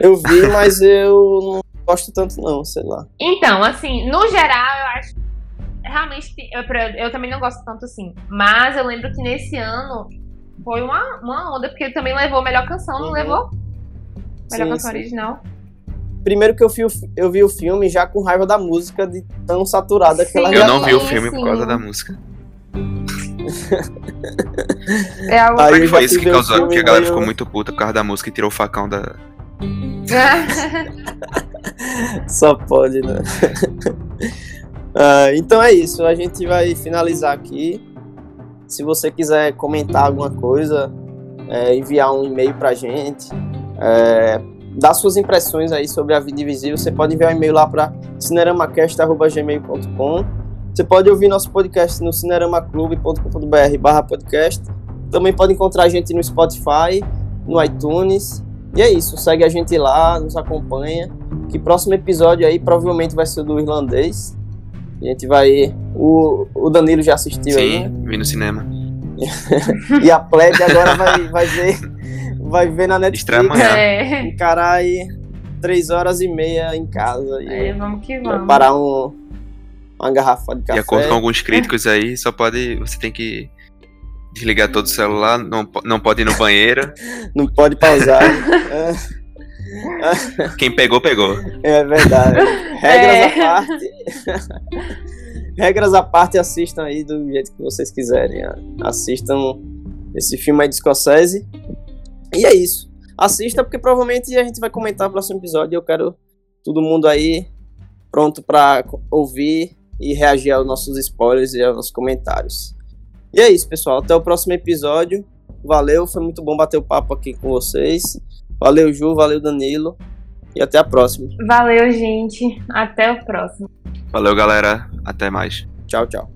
Eu vi, mas eu não gosto tanto não, sei lá.
Então, assim, no geral, eu acho. Realmente, eu, eu também não gosto tanto assim. Mas eu lembro que nesse ano foi uma, uma onda, porque ele também levou melhor canção, não
Uhum.
levou? Melhor
Sim,
canção
sim.
original.
Primeiro que eu vi, eu vi o filme já com raiva da música, de tão saturada que ela.
Eu
já
não
tá.
vi o
sim,
filme por
sim.
causa da música.
É algo.
Aí
foi isso que causou que a galera
meio-
ficou muito puta por causa da música e tirou o facão da.
Só pode, né? Ah, então é isso, a gente vai finalizar aqui. Se você quiser comentar alguma coisa, é, enviar um e-mail pra gente, é, dar suas impressões aí sobre a vida invisível, você pode enviar um e-mail lá para cineramacast.gmail.com. Você pode ouvir nosso podcast no cineramaclube.com.br barra podcast. Também pode encontrar a gente no Spotify, no iTunes. E é isso, segue a gente lá, nos acompanha. Que próximo episódio aí provavelmente vai ser do irlandês. A gente vai. O, o Danilo já assistiu aí.
Sim, vi no cinema.
E a Plebe agora vai, vai ver. Vai ver na
Estreia
Netflix.
amanhã.
É.
Encarar aí três horas e meia em casa. E
É, vamos que vamos.
preparar um, uma garrafa de
De
café.
acordo com alguns críticos aí, só pode. Você tem que desligar todo o celular, não, não pode ir no banheiro.
Não pode pausar.
Quem pegou, pegou.
é, é verdade. Regras
É.
à parte. Regras à parte, assistam aí do jeito que vocês quiserem. Assistam esse filme aí de Scorsese. E é isso. Assista, porque provavelmente a gente vai comentar no próximo episódio. Eu quero todo mundo aí pronto pra ouvir e reagir aos nossos spoilers e aos nossos comentários. E é isso, pessoal. Até o próximo episódio. Valeu, foi muito bom bater o papo aqui com vocês. Valeu, Ju, valeu, Danilo. E até a próxima.
Valeu, gente. Até o próximo.
Valeu, galera. Até mais.
Tchau, tchau.